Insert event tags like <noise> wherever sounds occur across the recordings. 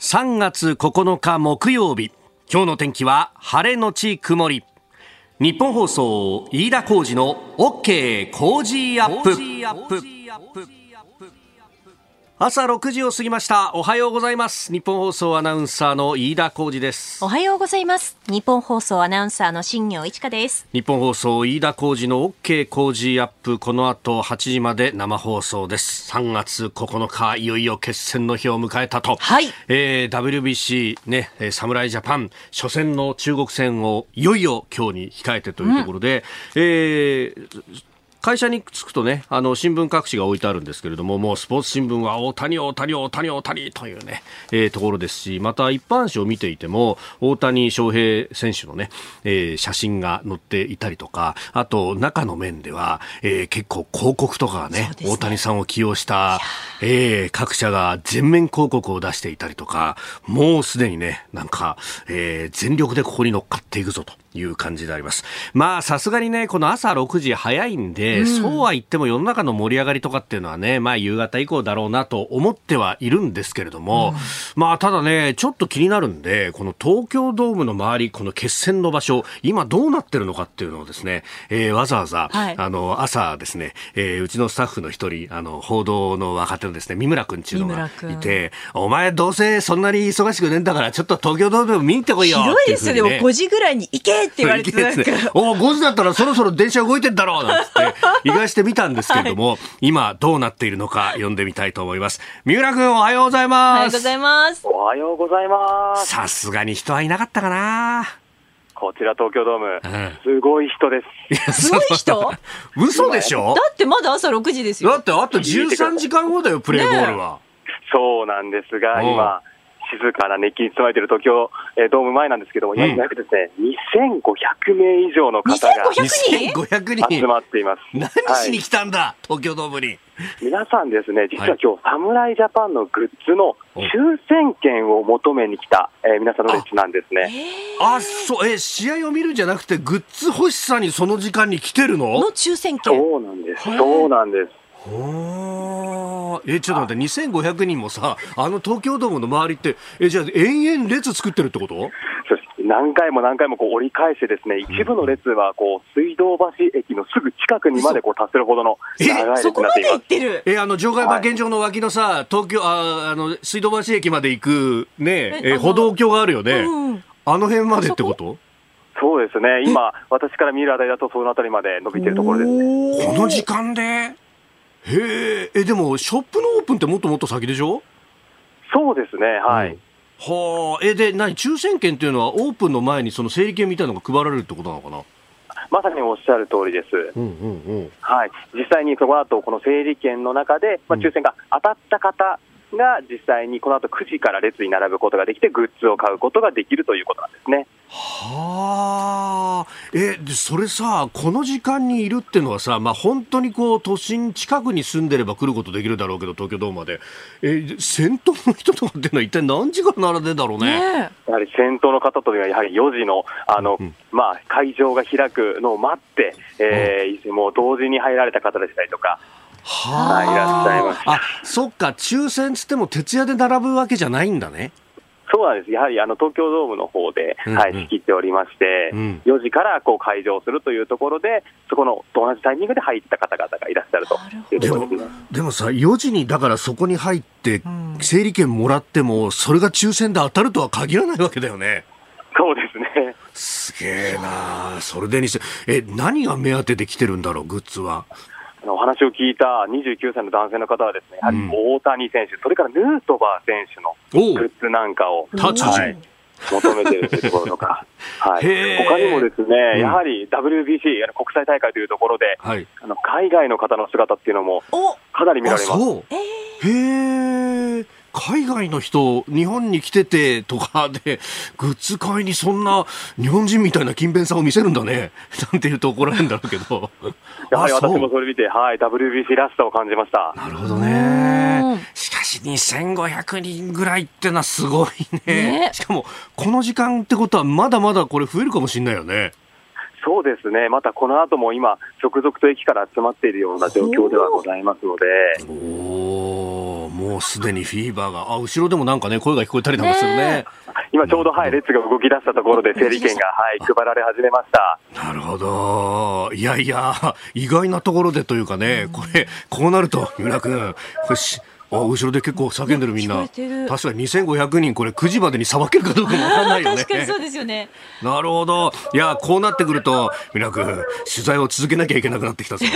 3月9日木曜日。今日の天気は晴れのち曇り。日本放送飯田浩二の OK 工事アップ。朝6時を過ぎました。おはようございます。日本放送アナウンサーの飯田浩二です。おはようございます。日本放送アナウンサーの新業一華です。日本放送飯田浩二の OK 工事アップ。この後8時まで生放送です。3月9日いよいよ決戦の日を迎えたと、はい。えー、WBC ね侍ジャパン初戦の中国戦をいよいよ今日に控えてというところで、うん、えー会社に着くとね、あの、新聞各紙が置いてあるんですけれども、もうスポーツ新聞は大谷、大谷、大谷、大谷というね、えー、ところですし、また一般紙を見ていても、大谷翔平選手のね、えー、写真が載っていたりとか、あと中の面では、えー、結構広告とかがね、ね大谷さんを起用した、えー、各社が全面広告を出していたりとか、もうすでにね、なんか、えー、全力でここに乗っかっていくぞと。いう感じであります。まあ、さすがにね、この朝6時早いんで、うん、そうは言っても世の中の盛り上がりとかっていうのはね、まあ、夕方以降だろうなと思ってはいるんですけれども、うん、まあ、ただね、ちょっと気になるんで、この東京ドームの周り、この決戦の場所、今どうなってるのかっていうのをですね、えー、わざわざ、はい、あの、朝ですね、えー、うちのスタッフの一人、あの、報道の若手のですね、三村君っていうのがいて、お前どうせそんなに忙しくねえんだから、ちょっと東京ドーム見に行ってこいよ、広いですよね、5時ぐらいに行けって言われてなんかお5時だったらそろそろ電車動いてんだろうなんつって <laughs> 意外してみたんですけれども、はい、今どうなっているのか読んでみたいと思います。三浦君おはようございます。おはようございます。おはようございます。さすがに人はいなかったかな。こちら東京ドーム、うん、すごい人です。すごい人？<laughs> 嘘でしょ？だってまだ朝6時ですよ。だってあと13時間後だよ、プレーボールは。ね、そうなんですが、今、静かな熱気に包まれている東京、えー、ドーム前なんですけども、今約ですね、2500名以上の方が集まっています。何しに来たんだ、はい、東京ドームに？皆さんですね、実は今日、侍ジャパンのグッズの抽選券を求めに来た、えー、皆さんの列なんですね。あ、そう、えー、試合を見るんじゃなくて、グッズ欲しさにその時間に来てるの？の抽選券。そうなんです。そうなんです。えちょっと待って、2500人もさ、あの東京ドームの周りって、えじゃあ、延々列作ってるってこと？何回も何回もこう折り返して、ですね一部の列はこう水道橋駅のすぐ近くにまでこう達するほどの長い列になっています。えあの場外馬現状の脇のさ、東京ああの水道橋駅まで行くね、え歩道橋があるよね、うん、あの辺までってこと？そうですね、今、私から見るあたりだと、そのあたりまで伸びてるところですね。この時間で？へえ、でも、ショップのオープンってもっともっと先でしょ？そうですね、はい。うん。はあ、え、で、何、抽選券っていうのは、オープンの前にその整理券みたいなのが配られるってことなのかな？まさにおっしゃる通りです。うんうんうん、はい。実際にその後、この整理券の中で、まあ、抽選が当たった方が実際にこの後9時から列に並ぶことができて、グッズを買うことができるということなんですね。はあ、え、で、それさ、この時間にいるっていうのはさ、まあ、本当にこう、都心近くに住んでれば来ることできるだろうけど、東京ドームまで。え、先頭の人とかっていうのは一体何時から並んでんだろうね。ねやはり先頭の方というのは、やはり4時の、あの、うん、まあ、会場が開くのを待って、えー、うん、もう同時に入られた方でしたりとか、はあ、いらっしゃいます。あ、そっか、抽選つっても徹夜で並ぶわけじゃないんだね。そうなんです、やはりあの東京ドームの方で、うんうん、はい、仕切っておりまして、うん、4時からこう開場するというところで、そこの同じタイミングで入った方々がいらっしゃるというところででもさ、4時にだからそこに入って、整理券もらっても、それが抽選で当たるとは限らないわけだよね。そうですね。すげえなそれでにして、え、何が目当てで来てるんだろう、グッズは。お話を聞いた29歳の男性の方はですね、やはり大谷選手、それからヌートバー選手のグッズなんかを、はい、求めているというところとか、<laughs> はい、他にもですね、やはり WBC、国際大会というところで、はい、あの海外の方の姿っていうのもかなり見られます。へー海外の人、日本に来ててとかで、グッズ買いにそんな日本人みたいな勤勉さを見せるんだね、<laughs> なんていうと怒られるんだろうけど。<laughs> やはり私もそれ見て、はい、WBC らしさを感じました。なるほどね。しかし2500人ぐらいってのはすごいね。ねしかも、この時間ってことはまだまだこれ増えるかもしれないよね。そうですね、またこの後も今、続々と駅から集まっているような状況ではございますので。おもうすでにフィーバーが、あ、後ろでもなんかね、声が聞こえたりなんかするね。今ちょうど、はい、列が動き出したところで整理券が、はい、配られ始めました。なるほど。いやいや、意外なところでというかね、これ、こうなると、三浦君、よし、あ後ろで結構叫んでるみんな。確かに2500人これ9時までにさばけるかどうかも分かんないよね。<laughs> 確かにそうですよね。なるほど。いやこうなってくるとミラ君取材を続けなきゃいけなくなってきたぞ。<laughs> い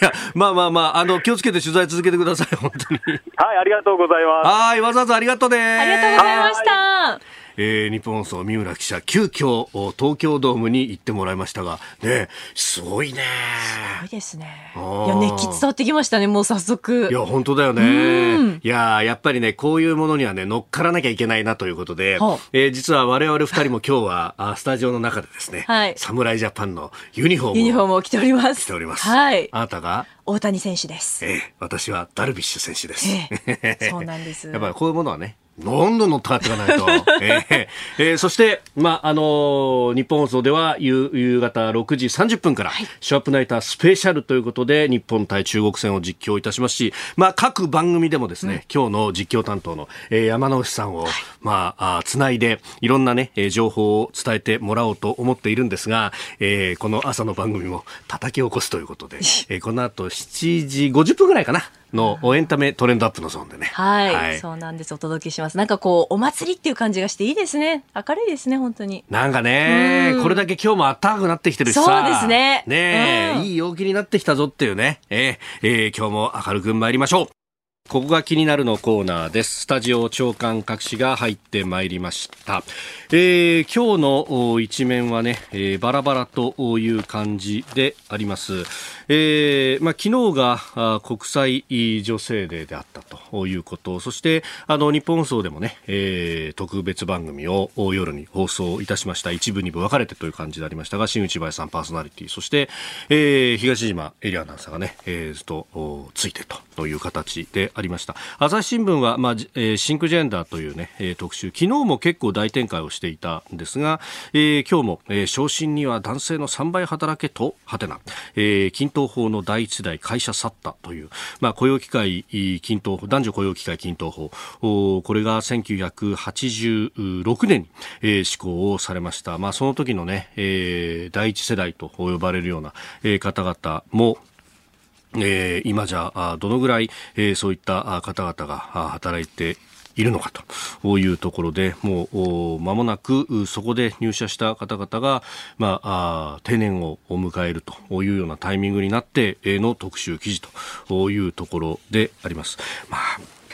やまあまあまああの気をつけて取材続けてください本当に。はいありがとうございます。はいわざわざありがとうね。ありがとうございましたえー、日本放送三村記者急遽東京ドームに行ってもらいましたがねすごいね。すごいですね。いや熱気伝わってきましたねもう早速。いや本当だよね。いややっぱりねこういうものにはね乗っからなきゃいけないなということで、えー、実は我々二人も今日はあスタジオの中でですね、はい、侍ジャパンのユニフォームユニフォームを着ております。着ております。はい。あなたが？大谷選手です。ええ、私はダルビッシュ選手です。ええ、そうなんです。<laughs> やっぱりこういうものはね、どんどん乗っかっていかないと。<laughs> えー、えー、そして、まあ、あのー、日本放送では夕夕方6時30分から、はい、ショーアップナイタースペシャルということで、日本対中国戦を実況いたしますし、まあ、各番組でもですね、うん、今日の実況担当の、えー、山之内さんを、はい、まあ、あつないで、いろんなね、えー、情報を伝えてもらおうと思っているんですが、えー、この朝の番組も叩き起こすということで、<laughs> えー、この後7時50分ぐらいかな。のエンタメトレンドアップのゾーンでね。はい、はい、そうなんです。お届けします。なんかこう、お祭りっていう感じがしていいですね。明るいですね、本当に。なんかね、これだけ今日も暖かくなってきてるしさ。そうですね。ね、うん、いい陽気になってきたぞっていうね。えー、えー、今日も明るく参りましょう。ここが気になるのコーナーです。スタジオ長官各紙が入ってまいりました。えー、今日の一面はね、えー、バラバラという感じであります。えー、まあ、昨日があ国際女性デーであったということ、そしてあの日本放送でもね、えー、特別番組を夜に放送いたしました。一部二部分かれてという感じでありましたが、新内林さんパーソナリティ、そして、えー、東島エリアアナウンサーがね、えー、ずっとついてという形でありました。朝日新聞は、まあえー、シンクジェンダーというね、えー、特集、昨日も結構大展開をしていたんですが、えー、今日も、えー、昇進には男性の3倍働けと、はてな、えー、均等法の第一代会社去ったという、まあ、雇用機会均等法、男女雇用機会均等法、これが1986年に、えー、施行をされました。まあ、その時のね、えー、第一世代と呼ばれるような、えー、方々も、えー、今じゃあどのぐらい、えー、そういった方々が働いているのかというところでもう間もなくそこで入社した方々が、まあ、定年を迎えるというようなタイミングになっての特集記事というところであります。まあ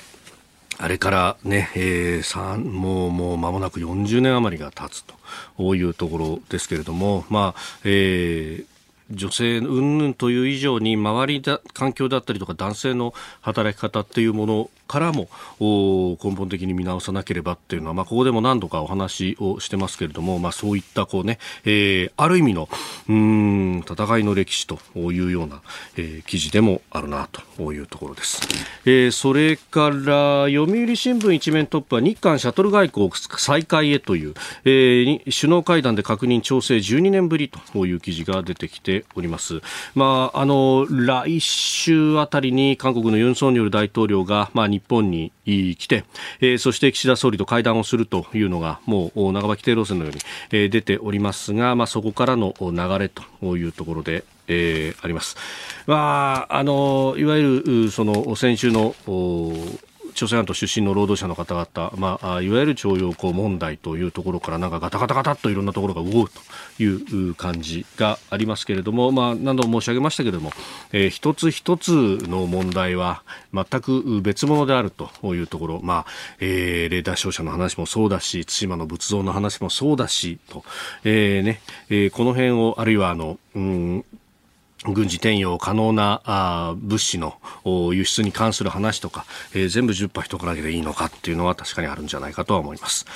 あれからね、えー、もう、もう間もなく40年余りが経つというところですけれども、まあ、えー、女性云々という以上に周りだ環境だったりとか男性の働き方っていうものからも根本的に見直さなければっていうのは、まあ、ここでも何度かお話をしてますけれども、まあ、そういったこうね、えー、ある意味のうん戦いの歴史というような、えー、記事でもあるなというところです、えー、それから読売新聞一面トップは日韓シャトル外交再開へという、えー、首脳会談で確認調整12年ぶりという記事が出てきております、まあ、あの来週あたりに韓国のユン・ソンニョル大統領が、まあ、日日本に来て、えー、そして岸田総理と会談をするというのがもう長場規定路線のように、えー、出ておりますが、まあ、そこからの流れというところで、えー、あります。まあ、あのいわゆるその先週の朝鮮半島出身の労働者の方々、まあ、いわゆる徴用工問題というところからなんかガタガタガタといろんなところが動くという感じがありますけれども、まあ、何度も申し上げましたけれども、えー、一つ一つの問題は全く別物であるというところ、まあえー、レーダー照射の話もそうだし対馬の仏像の話もそうだしと、えーねえー、この辺をあるいはあの、うん軍事転用可能な物資の輸出に関する話とか、えー、全部10波一からげでいいのかっていうのは確かにあるんじゃないかとは思います。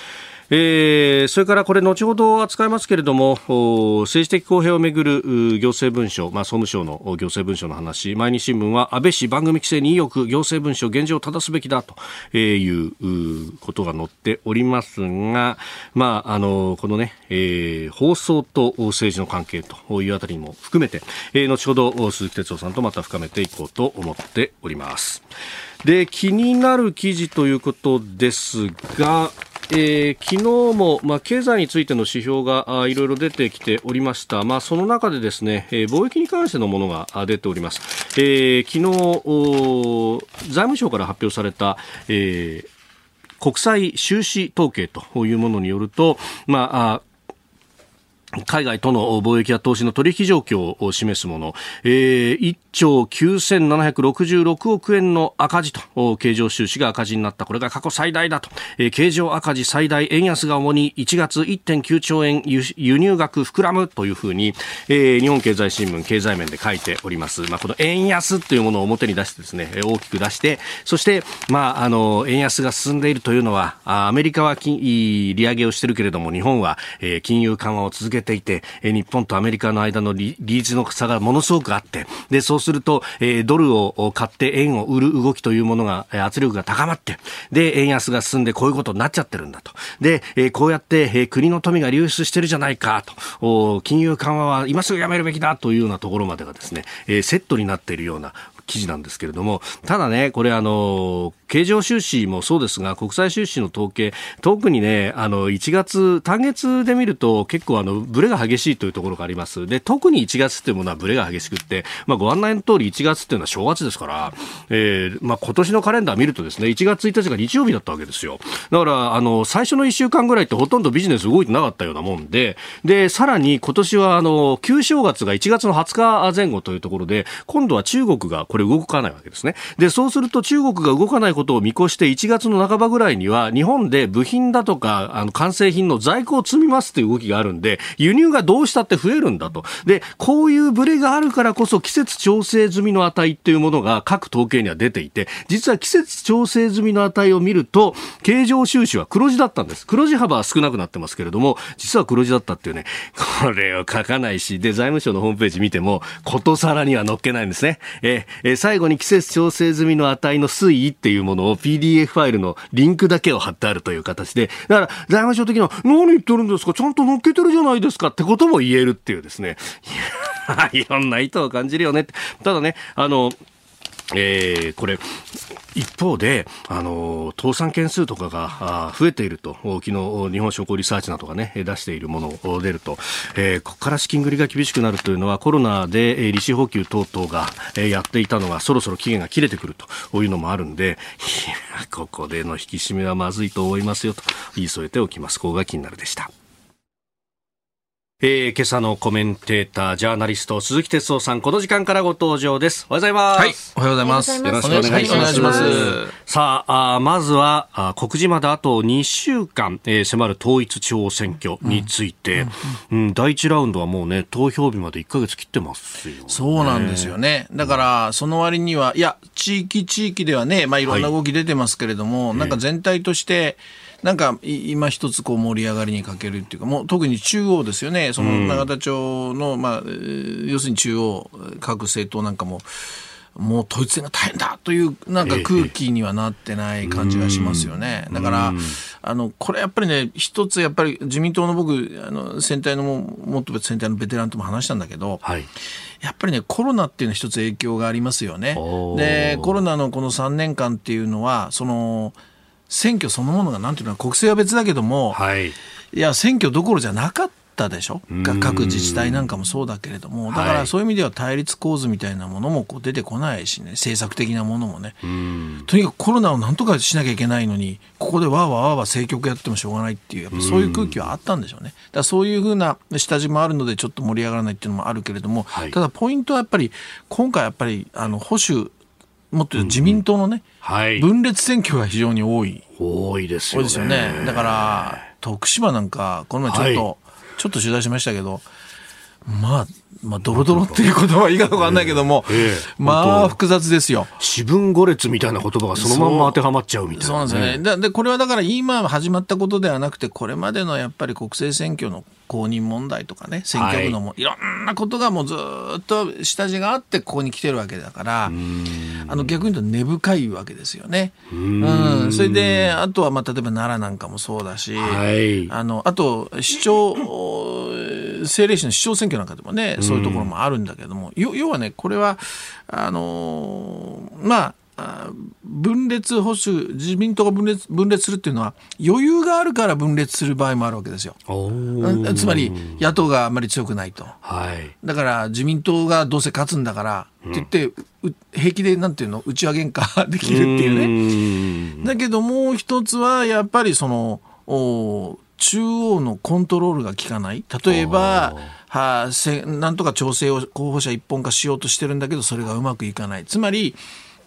えー、それからこれ後ほど扱いますけれども政治的公平をめぐる行政文書、まあ、総務省の行政文書の話毎日新聞は安倍氏番組規制に意欲行政文書現状を正すべきだということが載っておりますが、まあ、あのこのね、えー、放送と政治の関係というあたりも含めて、えー、後ほど鈴木哲夫さんとまた深めていこうと思っております。で気になる記事ということですが、えー、昨日も、まあ、経済についての指標がいろいろ出てきておりました、まあ、その中でですね、えー、貿易に関してのものが出ております、えー、昨日財務省から発表された、えー、国際収支統計というものによると、まあ海外との貿易や投資の取引状況を示すもの、えー、兆9766億円の赤字と、経常収支が赤字になった。これが過去最大だと。えー、経常赤字最大円安が主に1月1.9兆円輸入額膨らむというふうに、えー、日本経済新聞経済面で書いております。まあ、この円安というものを表に出してですね、大きく出して、そして、まあ、あの、円安が進んでいるというのは、アメリカは金利上げをしてるけれども、日本は、えー、金融緩和を続けていて、日本とアメリカの間の利率の差がものすごくあって、で、そうすると、えー、ドルを買って円を売る動きというものが、圧力が高まって、で、円安が進んでこういうことになっちゃってるんだと。で、えー、こうやって、えー、国の富が流出してるじゃないかと、金融緩和は今すぐやめるべきだというようなところまでがですね、えー、セットになっているような記事なんですけれども、ただね、これあの、経常収支もそうですが、国際収支の統計、特にね、あの、1月、単月で見ると結構あの、ブレが激しいというところがあります。で、特に1月っていうものはブレが激しくって、まあ、ご案内の通り1月っていうのは正月ですから、えー、まあ、今年のカレンダー見るとですね、1月1日が日曜日だったわけですよ。だから、あの、最初の1週間ぐらいってほとんどビジネス動いてなかったようなもんで、で、さらに今年はあの、旧正月が1月の20日前後というところで、今度は中国がこれ動かないわけですね。で、そうすると中国が動かないことことを見越して1月の半ばぐらいには日本で部品だとかあの完成品の在庫を積みますという動きがあるんで、輸入がどうしたって増えるんだと。で、こういうブレがあるからこそ季節調整済みの値っていうものが各統計には出ていて、実は季節調整済みの値を見ると、経常収支は黒字だったんです。黒字幅は少なくなってますけれども、実は黒字だったっていうね、これを書かないし、で、財務省のホームページ見ても、ことさらには載っけないんですね。えー、最後に季節調整済みの値の推移っていうものを PDF ファイルのリンクだけを貼ってあるという形で、だから財務省的には何言ってるんですか？ちゃんと載っけてるじゃないですかってことも言えるっていうですね。い <laughs> いろんな意図を感じるよねって。ただね、あの、えー、これ、一方で、あの、倒産件数とかが増えていると、昨日、日本商工リサーチなどがね、出しているものを出ると、えー、ここから資金繰りが厳しくなるというのは、コロナで利子補給等々がやっていたのが、そろそろ期限が切れてくるというのもあるんで、ここでの引き締めはまずいと思いますよと言い添えておきます。ここが気になるでした。えー、今朝のコメンテーター、ジャーナリスト、鈴木哲夫さん、この時間からご登場です。おはようございます。はい、おはようございます。よろしくお願いします。はい、ますさああ、まずはあ、告示まであと2週間、えー、迫る統一地方選挙について、うん、うん、第1ラウンドはもうね、投票日まで1か月切ってますよ、ね、そうなんですよね。だから、その割には、いや、地域地域ではね、まあ、いろんな動き出てますけれども、はい、なんか全体として、なんか今一つこう盛り上がりに欠けるっていうかもう特に中央ですよね。その永田町の、まあ、要するに中央各政党なんかももう統一戦が大変だというなんか空気にはなってない感じがしますよね。だから、あの、これやっぱりね、一つやっぱり自民党の僕、あの、選対のも、もっと選対のベテランとも話したんだけど、はい、やっぱりね、コロナっていうのは一つ影響がありますよね。で、コロナのこの3年間っていうのは、その、選挙そのものがなんていうのは国政は別だけども、はい、いや選挙どころじゃなかったでしょ？各自治体なんかもそうだけれども。だからそういう意味では対立構図みたいなものもこう出てこないしね。政策的なものもね。とにかくコロナをなんとかしなきゃいけないのにここでわーわーわーわー政局やってもしょうがないっていうやっぱそういう空気はあったんでしょうね。だからそういうふうな下地もあるのでちょっと盛り上がらないっていうのもあるけれども、はい、ただポイントはやっぱり今回やっぱりあの保守もっと自民党のね、うんはい、分裂選挙が非常に多い。多いですよね。多いですよね。だから、徳島なんか、この前ちょっと、はい、ちょっと取材しましたけど、まあ、まあ、ドロドロっていう言葉はいいかわかんないけども、ええ、まあ、複雑ですよ。四分五列みたいな言葉がそのまんま当てはまっちゃうみたいな、ね、そうなんですよね。で、これはだから今始まったことではなくて、これまでのやっぱり国政選挙の公認問題とかね、選挙区のも、はい、いろんなことがもうずっと下地があって、ここに来てるわけだから、あの逆に言うと根深いわけですよね。うん。それで、あとは、まあ、例えば奈良なんかもそうだし、はい、あの、あと、市長、政令市の市長選挙なんかでもね、そういうところもあるんだけども、要はね、これは、あのー、まあ、分裂保守自民党が分裂分裂するっていうのは余裕があるから分裂する場合もあるわけですよ。つまり野党があんまり強くないと、はい、だから自民党がどうせ勝つんだからって言って、うん、平気でなんていうの内輪喧嘩できるっていうね。だけどもう一つはやっぱりそのお中央のコントロールが効かない。例えばはせなんとか調整を候補者一本化しようとしてるんだけどそれがうまくいかない。つまり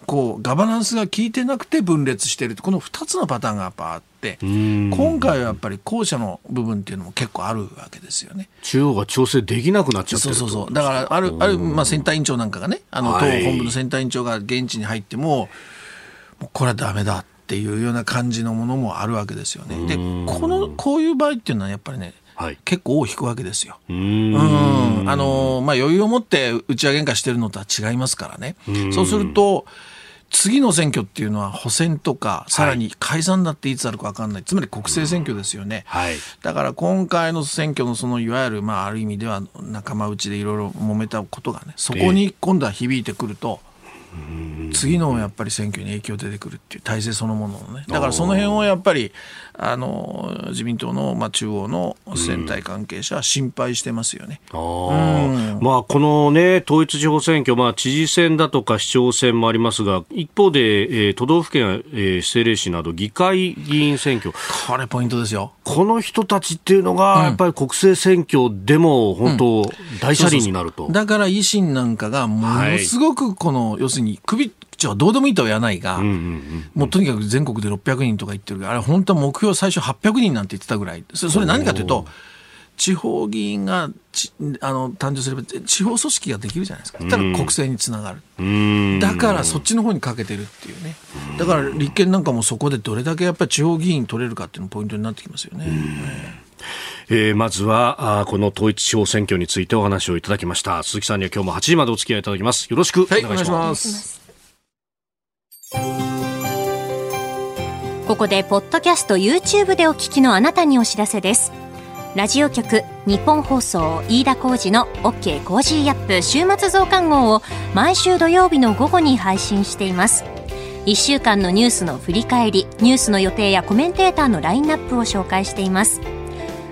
こうガバナンスが効いてなくて分裂しているこの2つのパターンがやっぱあって今回はやっぱり後者の部分っていうのも結構あるわけですよね。中央が調整できなくなっちゃってそうそうそう。だからあるある、まあ、センター委員長なんかがねあの党本部のセンター委員長が現地に入っても、もうこれはだめだっていうような感じのものもあるわけですよね。でこのこういう場合っていうのはやっぱりねはい、結構尾を引くわけですよ。うん。あのまあ、余裕を持って打ち上げ喧嘩してるのとは違いますからね。そうすると次の選挙っていうのは補選とかさらに解散だっていつあるか分かんない、つまり国政選挙ですよね、はい、だから今回の選挙のそのいわゆる、まあ、ある意味では仲間内でいろいろ揉めたことがねそこに今度は響いてくると、次のやっぱり選挙に影響出てくるっていう体制そのもののね。だからその辺をやっぱりあの自民党の、まあ、中央の選対関係者は心配してますよね、うん、まあ、この、ね、統一地方選挙、まあ、知事選だとか市長選もありますが一方で、えー、都道府県、えー、政令市など議会議員選挙。これポイントですよ。この人たちっていうのが、やっぱり国政選挙でも本当、大車輪になると、だから維新なんかがものすごくこの、はい、要するに首じゃあどうでもいいとは言わないが、もうとにかく全国で600人とか言ってるあれ本当は目標最初800人なんて言ってたぐらい。それ何かというと、地方議員があの誕生すれば地方組織ができるじゃないですか。たら国政につながる。だからそっちの方にかけてるっていうね。だから立憲なんかもそこでどれだけやっぱり地方議員取れるかっていうのポイントになってきますよね。えー、まずはあこの統一地方選挙についてお話をいただきました。鈴木さんには今日も8時までお付き合いいただきます。よろしくお願いします。はいますここでポッドキャスト YouTube でお聞きのあなたにお知らせです。ラジオ局日本放送飯田浩司の OK コージーアップ週末増刊号を毎週土曜日の午後に配信しています。1週間のニュースの振り返りニュースの予定やコメンテーターのラインナップを紹介しています。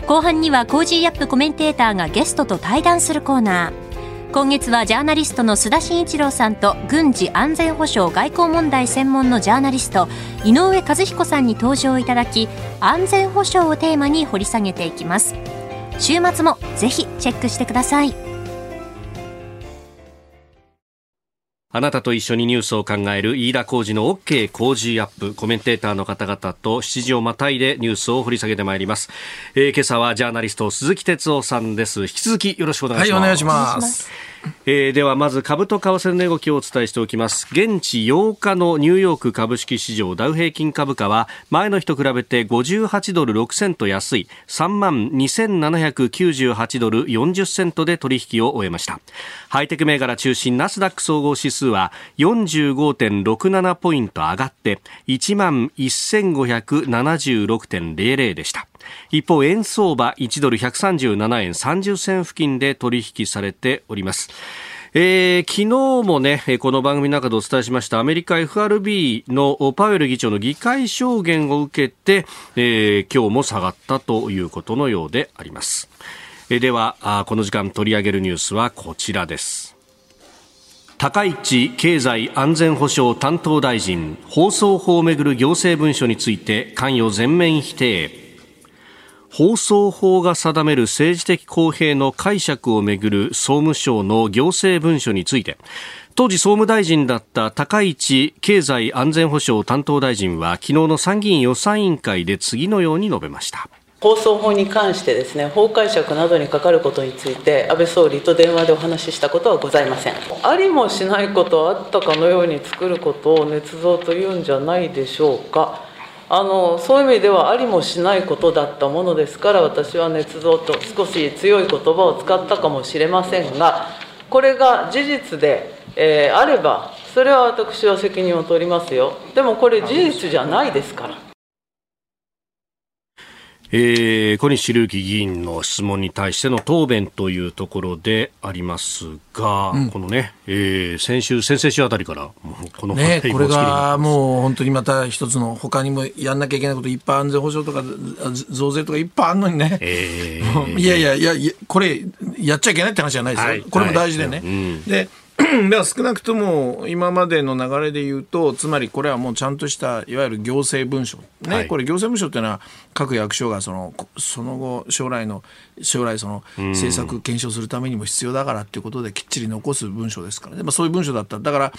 後半には Cozy up コメンテーターがゲストと対談するコーナー。今月はジャーナリストの須田慎一郎さんと軍事安全保障外交問題専門のジャーナリスト井上和彦さんに登場いただき安全保障をテーマに掘り下げていきます。週末もぜひチェックしてください。あなたと一緒にニュースを考える飯田浩二の OK 工事アップ。コメンテーターの方々と7時をまたいでニュースを掘り下げてまいります、えー、今朝はジャーナリスト鈴木哲夫さんです。引き続きよろしくお願いします、はい、お願いします。えー、ではまず株と為替の値動きをお伝えしておきます。現地8日のニューヨーク株式市場ダウ平均株価は前の日と比べて58ドル6セント安い。3万2798ドル40セントで取引を終えました。ハイテク銘柄中心ナスダック総合指数は45.67ポイント上がって1万1576.00でした。一方円相場1ドル137円30銭付近で取引されております。えー、昨日もね、この番組の中でお伝えしましたアメリカ FRB のパウエル議長の議会証言を受けて、えー、今日も下がったということのようであります。えー、ではこの時間取り上げるニュースはこちらです。高市経済安全保障担当大臣、放送法をめぐる行政文書について関与全面否定。放送法が定める政治的公平の解釈をめぐる総務省の行政文書について当時総務大臣だった高市経済安全保障担当大臣は昨日の参議院予算委員会で次のように述べました。放送法に関してですね法解釈などにかかることについて安倍総理と電話でお話ししたことはございません。ありもしないことあったかのように作ることを捏造というんじゃないでしょうか。あのそういう意味ではありもしないことだったものですから私は捏造と少し強い言葉を使ったかもしれませんがこれが事実で、えー、あればそれは私は責任を取りますよ。でもこれ事実じゃないですから。えー、小西隆樹議員の質問に対しての答弁というところでありますが、うん、このね、えー、先週、先々週あたりから、この、ね、これがもう本当にまた一つの、他にもやんなきゃいけないこと、いっぱい安全保障とか増税とかいっぱいあるのにね、えー、<laughs> いやいやいや、これ、やっちゃいけないって話じゃないですよ、はい、これも大事でね。はい。うん、ででは少なくとも今までの流れで言うとつまりこれはもうちゃんとしたいわゆる行政文書、ね、はい、これ行政文書っていうのは各役所がそのその後将来の将来その政策検証するためにも必要だからっていうことできっちり残す文書ですからね、まあ、そういう文書だった。だから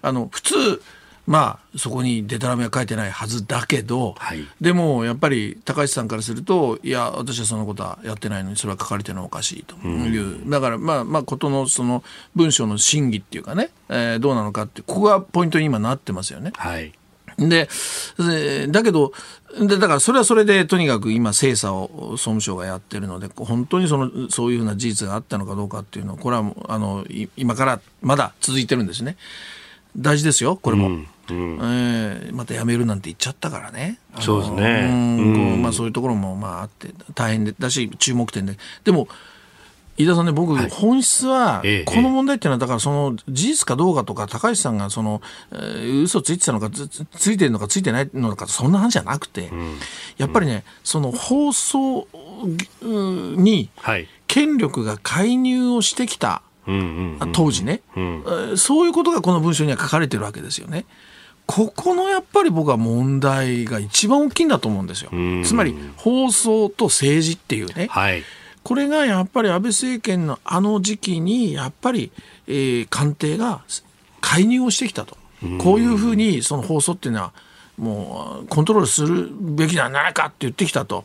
あの普通まあ、そこにでたらめは書いてないはずだけど、はい、でもやっぱり高市さんからすると、いや、私はそのことはやってないのに、それは書かれてるのはおかしいという、うん、だからまあ、まあ、ことのその文章の真偽っていうかね、えー、どうなのかって、ここがポイントに今なってますよね。はいで、だけど、でだからそれはそれでとにかく今精査を総務省がやってるので本当にそのそういうふうな事実があったのかどうかっていうのはこれはあの今からまだ続いてるんですね。大事ですよ、これも。うんうん、えー、また辞めるなんて言っちゃったからね。そうですね。うん、まあそういうところもまああって大変でだし注目点で。でも飯田さんね、僕、はい、本質は、この問題っていうのは、だからその事実かどうかとか、高橋さんがその、えー、嘘ついてたのかつ、ついてるのかついてないのか、そんな話じゃなくて、うん、やっぱりね、その放送に権力が介入をしてきた。当時ね、うん、そういうことがこの文章には書かれてるわけですよね。ここのやっぱり僕は問題が一番大きいんだと思うんですよ。つまり放送と政治っていうね、はい、これがやっぱり安倍政権のあの時期にやっぱり、えー、官邸が介入をしてきたと。こういうふうにその放送っていうのはもうコントロールするべきではないかって言ってきたと。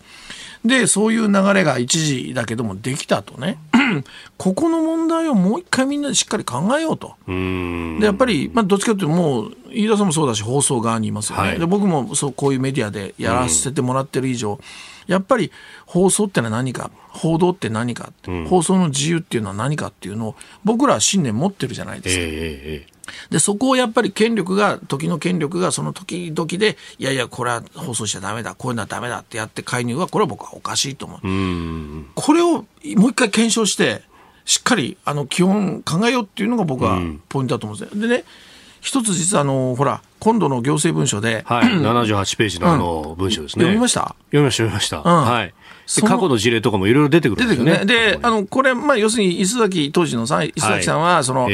で、そういう流れが一時だけどもできたとね。<clears throat> ここの問題をもう一回みんなでしっかり考えようと。で、やっぱり、まあ、どっちかというともう、飯田さんもそうだし、放送側にいますよね。はい、で僕もそうこういうメディアでやらせてもらってる以上、やっぱり放送ってのは何か、報道って何か、うん、放送の自由っていうのは何かっていうのを、僕らは信念持ってるじゃないですか。えーで、そこをやっぱり権力が、時の権力がその時々で、いやいや、これは放送しちゃだめだ、こういうのはだめだってやって介入は、これは僕はおかしいと思う。うこれをもう一回検証して、しっかり、あの、基本考えようっていうのが僕はポイントだと思うんですよ。でね、一つ実はあの、ほら、今度の行政文書で、はい、<clears throat> 78ページのあの文書ですね、読みました？読みました、読みました。うん、はい。過去の事例とかもいろいろ出てくるんですよね。で、あの、これ、まあ、要するに、磯崎、当時のさ、磯崎さんは、その、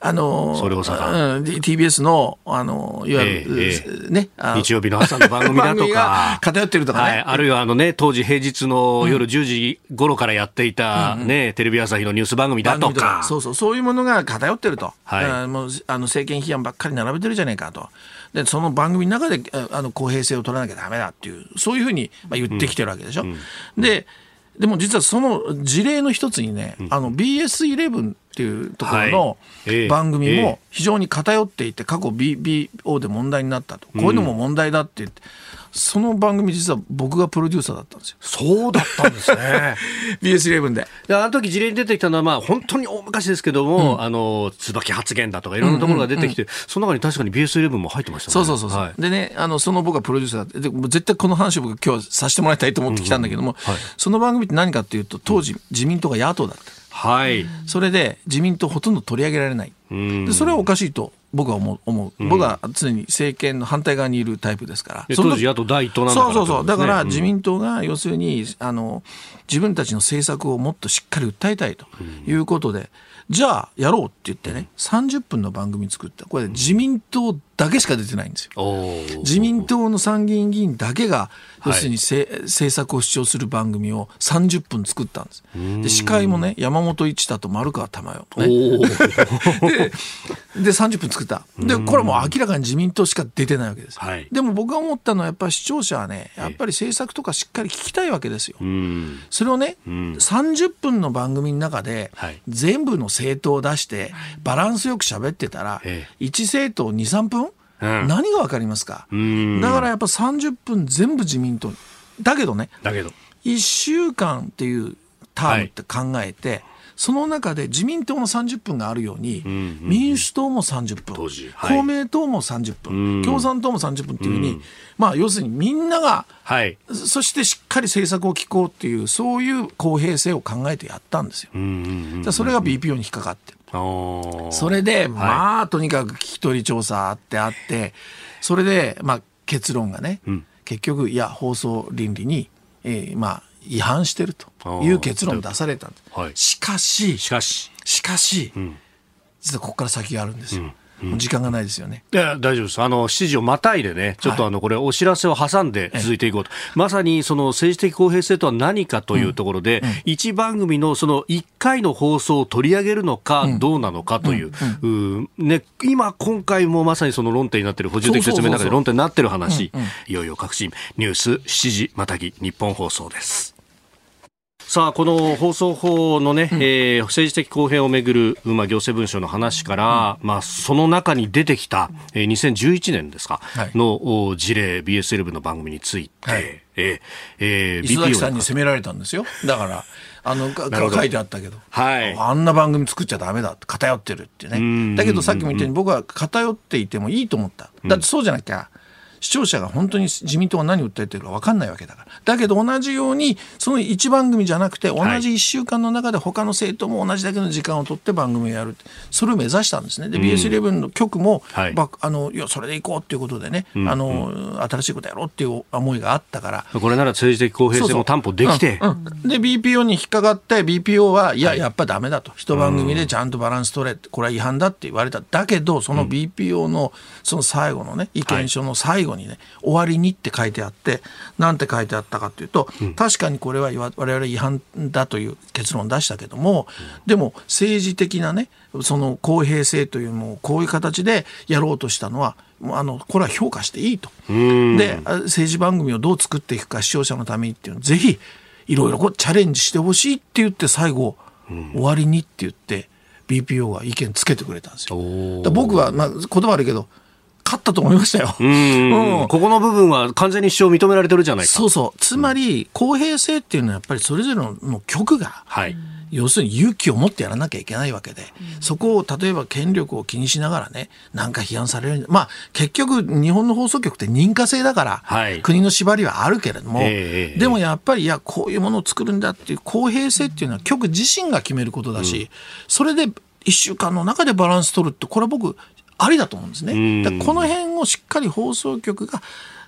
あの、それをさ、うん、TBS の、あの、いわゆる、ね、日曜日の朝の番組だとか、<laughs> 偏ってるとかね。あるいは、あのね、当時平日の夜10時頃からやっていた、ね、テレビ朝日のニュース番組だとか。そうそう、そういうものが偏ってると。はい。もう、あの、政権批判ばっかり並べてるじゃないかと。でその番組の中であの公平性を取らなきゃだめだっていうそういうふうに、まあ、言ってきてるわけでしょ。うん。うん、ででも実はその事例の一つにね、あの BS11 っていうところの番組も非常に偏っていて、過去 BBO で問題になったと、こういうのも問題だって言って、その番組実は僕がプロデューサーだったんですよ。そうだったんですね。<laughs> BS11 で。であの時事例に出てきたのは、まあ本当に大昔ですけども、うん、あの、椿発言だとかいろんなところが出てきて、うんうんうん、その中に確かに BS11 も入ってましたね。そうそうそうそう、はい、でね、あの、その僕がプロデューサーで、絶対この話を僕今日させてもらいたいと思ってきたんだけども、うんうんはい、その番組って何かっていうと、当時自民党が野党だった。はい。それで自民党ほとんど取り上げられない。でそれはおかしいと僕は思う、僕は常に政権の反対側にいるタイプですから、当時、野党第一党なんだそうそうそう、だから自民党が要するにあの自分たちの政策をもっとしっかり訴えたいということで、じゃあやろうって言ってね、30分の番組作った。これ自民党だけしか出てないんですよ。自民党の参議院議員だけが、要するに、はい、政策を主張する番組を30分作ったんです。で司会もね、山本一太と丸川珠代、ね。でで、30分作った。で、これもう明らかに自民党しか出てないわけです。はい、でも僕が思ったのは、やっぱり視聴者はね、やっぱり政策とかしっかり聞きたいわけですよ。それをね、30分の番組の中で、全部の政党を出して、バランスよく喋ってたら、1政党2、3分うん、何が分かりますか？だからやっぱ30分全部自民党だけどね。だけど。1週間っていうタームって考えて、はいその中で自民党の30分があるように、うんうん、民主党も30分、はい、公明党も30分、共産党も30分っていうふうに、まあ、要するにみんなが、はい、そしてしっかり政策を聞こうっていう、そういう公平性を考えてやったんですよ。それが BPO に引っかかって。それで、まあ、とにかく聞き取り調査あってあって、それで、まあ、結論がね、うん、結局、いや、放送倫理に、えー、まあ、違反してるという結論を出されたんです。はい、しかし、しかし、しかし、うん、実はここから先があるんですよ。うん。時間がないですよね。いや、大丈夫です。あの、7時をまたいでね、ちょっとあの、これ、お知らせを挟んで続いていこうと。まさに、その政治的公平性とは何かというところで、一、番組のその1回の放送を取り上げるのか、どうなのかという、ね、今、今回もまさにその論点になっている、補充的説明の中で論点になっている話、いよいよ各新ニュース7時またぎ、日本放送です。さあ、この放送法のね、うん、えー、政治的公平をめぐる、まあ、行政文書の話から、うん、まあ、その中に出てきた、えー、2011年ですか、はい、の事例、BS11 の番組について、はい、えー、えー、磯崎さんに責められたんですよ。だから、あの、<laughs> 書いてあったけど、はい、あんな番組作っちゃだめだ偏ってるってね。だけどさっきも言ったように、僕は偏っていてもいいと思った。だってそうじゃなきゃ、視聴者が本当に自民党が何を訴えてるか分かんないわけだから。だけど同じように、その1番組じゃなくて、同じ1週間の中で他の政党も同じだけの時間を取って番組をやる。それを目指したんですね。で、BS11 の局も、はい、あの、いや、それでいこうっていうことでね、うん、あの、新しいことやろうっていう思いがあったから。これなら政治的公平性も担保できて。そうそううんうん、で、BPO に引っかかって、BPO は、いや、やっぱダメだと。一番組でちゃんとバランス取れ。これは違反だって言われた。だけど、その BPO の、その最後のね、意見書の最後にね、終わりにって書いてあって、なんて書いてあったかというと、うん、確かにこれは我々違反だという結論を出したけども、でも政治的なね、その公平性というのをこういう形でやろうとしたのは、あのこれは評価していいと。で、政治番組をどう作っていくか視聴者のためにっていうのをぜひいろいろチャレンジしてほしいって言って最後、終わりにって言って BPO が意見つけてくれたんですよ。僕は、まあ、言葉悪いけど勝ったと思いましたよ。うん、ここの部分は完全に主張認められてるじゃないか。そうそう。つまり、公平性っていうのはやっぱりそれぞれの局が、はい、要するに勇気を持ってやらなきゃいけないわけで、うん、そこを例えば権力を気にしながらね、なんか批判される。まあ、結局、日本の放送局って認可制だから、はい、国の縛りはあるけれども、えー、でもやっぱり、いや、こういうものを作るんだっていう公平性っていうのは局自身が決めることだし、うん、それで1週間の中でバランス取るって、これは僕、ありだと思うんですね。この辺をしっかり放送局が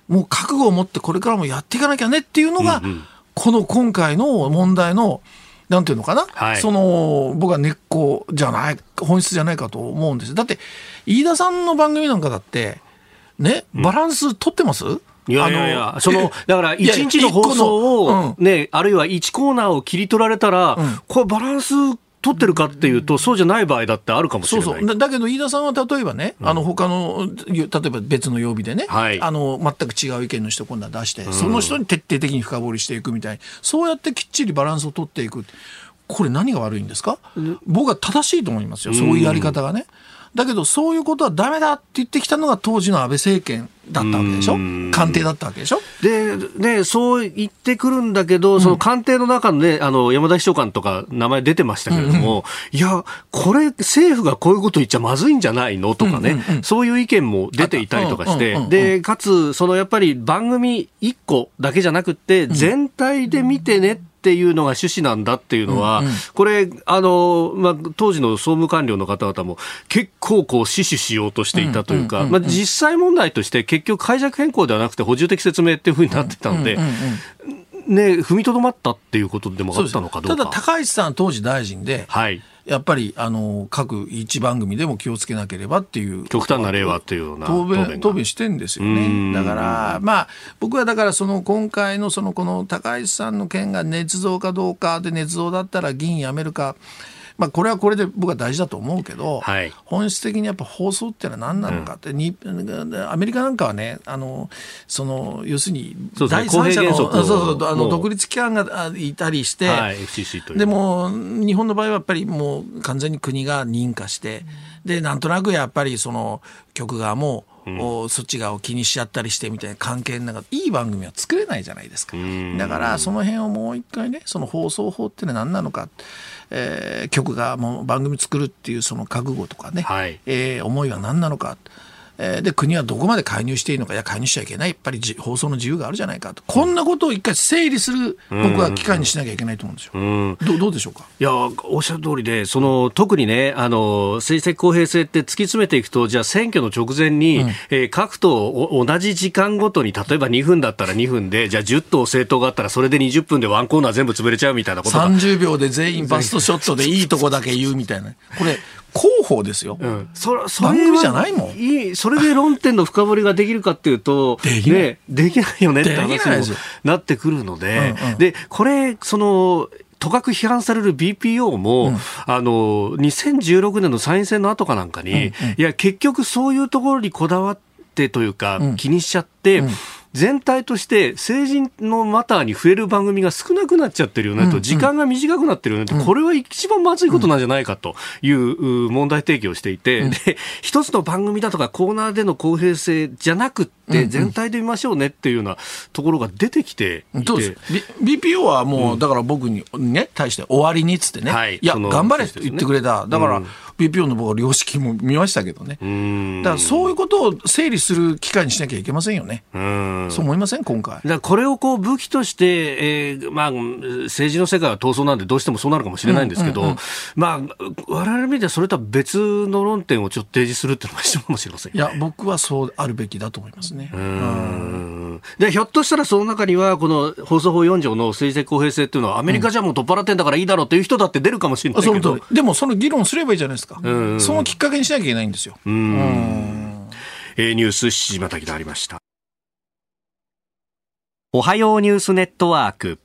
もう覚悟を持ってこれからもやっていかなきゃねっていうのが、うんうん、この今回の問題のなんていうのかな、はい、その僕は根っこじゃない本質じゃないかと思うんです。だって飯田さんの番組なんかだってねバランス取ってます、うんいやいやいや、その、だから一日の放送を、ね、あるいは1コーナーを切り取られたら、これバランス取ってるかっていうと、そうじゃない場合だってあるかもしれない。そうそう。だけど、飯田さんは例えばね、うん、あの、他の、例えば別の曜日でね、はい、あの、全く違う意見の人今度は出して、うん、その人に徹底的に深掘りしていくみたいそうやってきっちりバランスを取っていく。これ何が悪いんですか、うん、僕は正しいと思いますよ。そういうやり方がね。だけど、そういうことはダメだって言ってきたのが当時の安倍政権だったわけでしょ？官邸だったわけでしょ？で、ね、そう言ってくるんだけど、その官邸の中のね、あの、山田秘書官とか名前出てましたけれども、うん、いや、これ政府がこういうこと言っちゃまずいんじゃないのとかね、うんうんうん、そういう意見も出ていたりとかして、で、かつ、そのやっぱり番組1個だけじゃなくて、全体で見てねってっていうのが趣旨なんだっていうのは、うんうん、これ、あの、まあ、当時の総務官僚の方々も結構こう死守しようとしていたというか、まあ、実際問題として結局解釈変更ではなくて補充的説明っていうふうになってたので、ね、踏みとどまったっていうことでもあったのかどうか。ただ、高市さん当時大臣で、はい。やっぱりあの各一番組でも気をつけなければっていう。極端な例はっていうような答弁答弁してんですよね。だからまあ僕はだからその今回のそのこの高橋さんの件が捏造かどうかで捏造だったら議員辞めるかまあ、これはこれで僕は大事だと思うけど、はい、本質的にやっぱ放送っていうのは何なのかって、うん、アメリカなんかはねあのその要するに第三者のそうそうあの独立機関がいたりして、はい、でも日本の場合はやっぱりもう完全に国が認可して、でなんとなくやっぱりその局側もうん、そっち側を気にしちゃったりしてみたいな関係の中いい番組は作れないじゃないですか。だからその辺をもう一回ねその放送法ってのは何なのか、えー、局がもう番組作るっていうその覚悟とかね、はい、えー、思いは何なのかえー、で国はどこまで介入していいのかいや介入しちゃいけない。やっぱり放送の自由があるじゃないかと。こんなことを一回整理する僕は機会にしなきゃいけないと思うんですよ。うん。どどうでしょうか？いやおっしゃる通りでその特にねあの政策公平性って突き詰めていくとじゃあ選挙の直前に、うん、えー、各党同じ時間ごとに例えば2分だったら2分でじゃあ10党政党があったらそれで20分でワンコーナー全部潰れちゃうみたいなこと30秒で全員バストショットでいいとこだけ言うみたいな。これ広報ですよ。うん、そそ番組じゃないもん。いい、それで論点の深掘りができるかっていうと、できない。ね、できないよねって話になってくるので、うんうん、で、これ、その、とかく批判される BPO も、うん、あの、2016年の参院選の後かなんかに、うんうん、いや、結局そういうところにこだわってというか、うん、気にしちゃって、うん全体として成人のマターに増える番組が少なくなっちゃってるよねと、時間が短くなってるよねと、これは一番まずいことなんじゃないかという問題提起をしていて、うん、で一つの番組だとかコーナーでの公平性じゃなくて、全体で見ましょうねっていうようなところが出てきていて、う BPO はもう、だから僕にね、対して終わりにっつってね、はい、いや、頑張れって言ってくれた。だから、BPO の僕は良識も見ましたけどね。だからそういうことを整理する機会にしなきゃいけませんよね。そう思いません？今回。だこれをこう武器として、えー、まあ、政治の世界は闘争なんでどうしてもそうなるかもしれないんですけど、まあ、我々見てそれとは別の論点をちょっと提示するっていうのが必要かもしれません。いや、僕はそうあるべきだと思いますね。で、ひょっとしたらその中には、この放送法4条の政治的公平性っていうのは、アメリカじゃもう取っ払ってんだからいいだろうっていう人だって出るかもしれないけど、うん、でもその議論すればいいじゃないですか。か、そのきっかけにしなきゃいけないんですよ。うんえー、ニュース7時またぎでありました。おはようニュースネットワーク。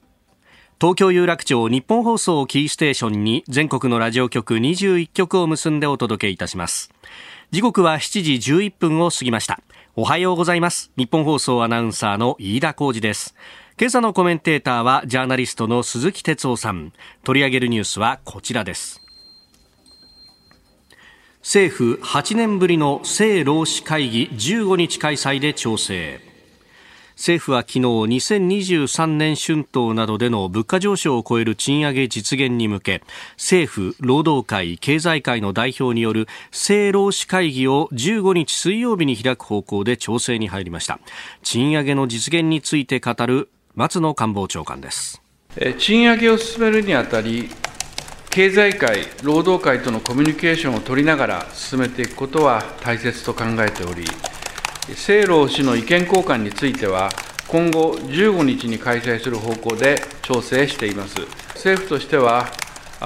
東京有楽町日本放送をキーステーションに全国のラジオ局21局を結んでお届けいたします。時刻は7時11分を過ぎました。おはようございます。日本放送アナウンサーの飯田浩二です。今朝のコメンテーターはジャーナリストの鈴木哲夫さん。取り上げるニュースはこちらです。政府8年ぶりの政労使会議15日開催で調整政府は昨日2023年春闘などでの物価上昇を超える賃上げ実現に向け政府労働会経済界の代表による政労使会議を15日水曜日に開く方向で調整に入りました。賃上げの実現について語る松野官房長官です。賃上げを進めるにあたり経済界、労働界とのコミュニケーションを取りながら進めていくことは大切と考えており、政老氏の意見交換については、今後15日に開催する方向で調整しています。政府としては、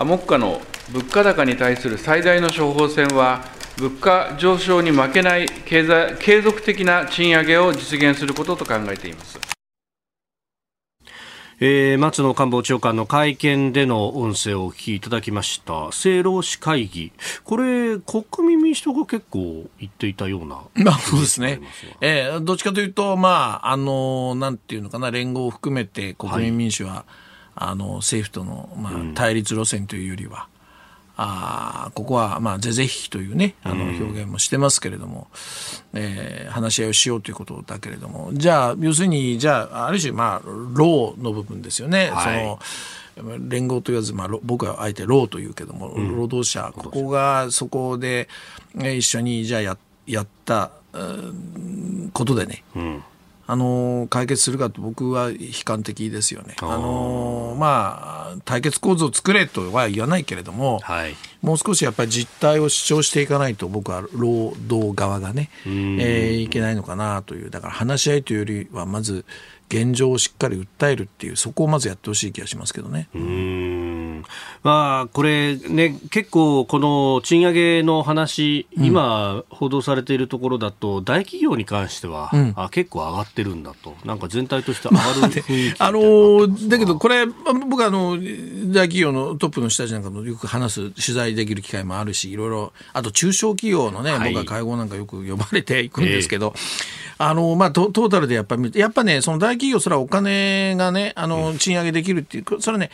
目下の物価高に対する最大の処方箋は、物価上昇に負けない経済継続的な賃上げを実現することと考えています。えー、松野官房長官の会見での音声をお聞きいただきました。政労使会議。これ国民民主党が結構言っていたようなまあそうですね、えー、どっちかというとまああのなんていうのかな連合を含めて国民民主は、はい、あの政府との、まあ、対立路線というよりは、あここは、まあ、是々非というね、あの表現もしてますけれども、うん、えー、話し合いをしようということだけれども、じゃあ、要するに、じゃあ、ある種、まあ、労の部分ですよね。はい、その連合と言わず、まあ、僕はあえて労というけども、うん、労働者、ここがそこで、えー、一緒にじゃあややったことでね、うんあの解決するかと僕は悲観的ですよね。あのまあ対決構図を作れとは言わないけれども、はい、もう少しやっぱり実態を主張していかないと僕は労働側がね、えー、いけないのかなという。だから話し合いというよりはまず現状をしっかり訴えるっていうそこをまずやってほしい気がしますけどね。うんまあ、これね、結構この賃上げの話、うん、今報道されているところだと、大企業に関しては、うん、あ結構上がってるんだと、なんか全体として上がる雰囲気、まあ、あのだけどこれ、僕あの、大企業のトップの人たちなんかもよく話す、取材できる機会もあるし、いろいろ、あと中小企業のね、はい、僕は会合なんかよく呼ばれていくんですけど、えー、あのまあト、トータルでやっぱり、やっぱね、その大企業、それはお金がね、あの賃上げできるっていう、それはね、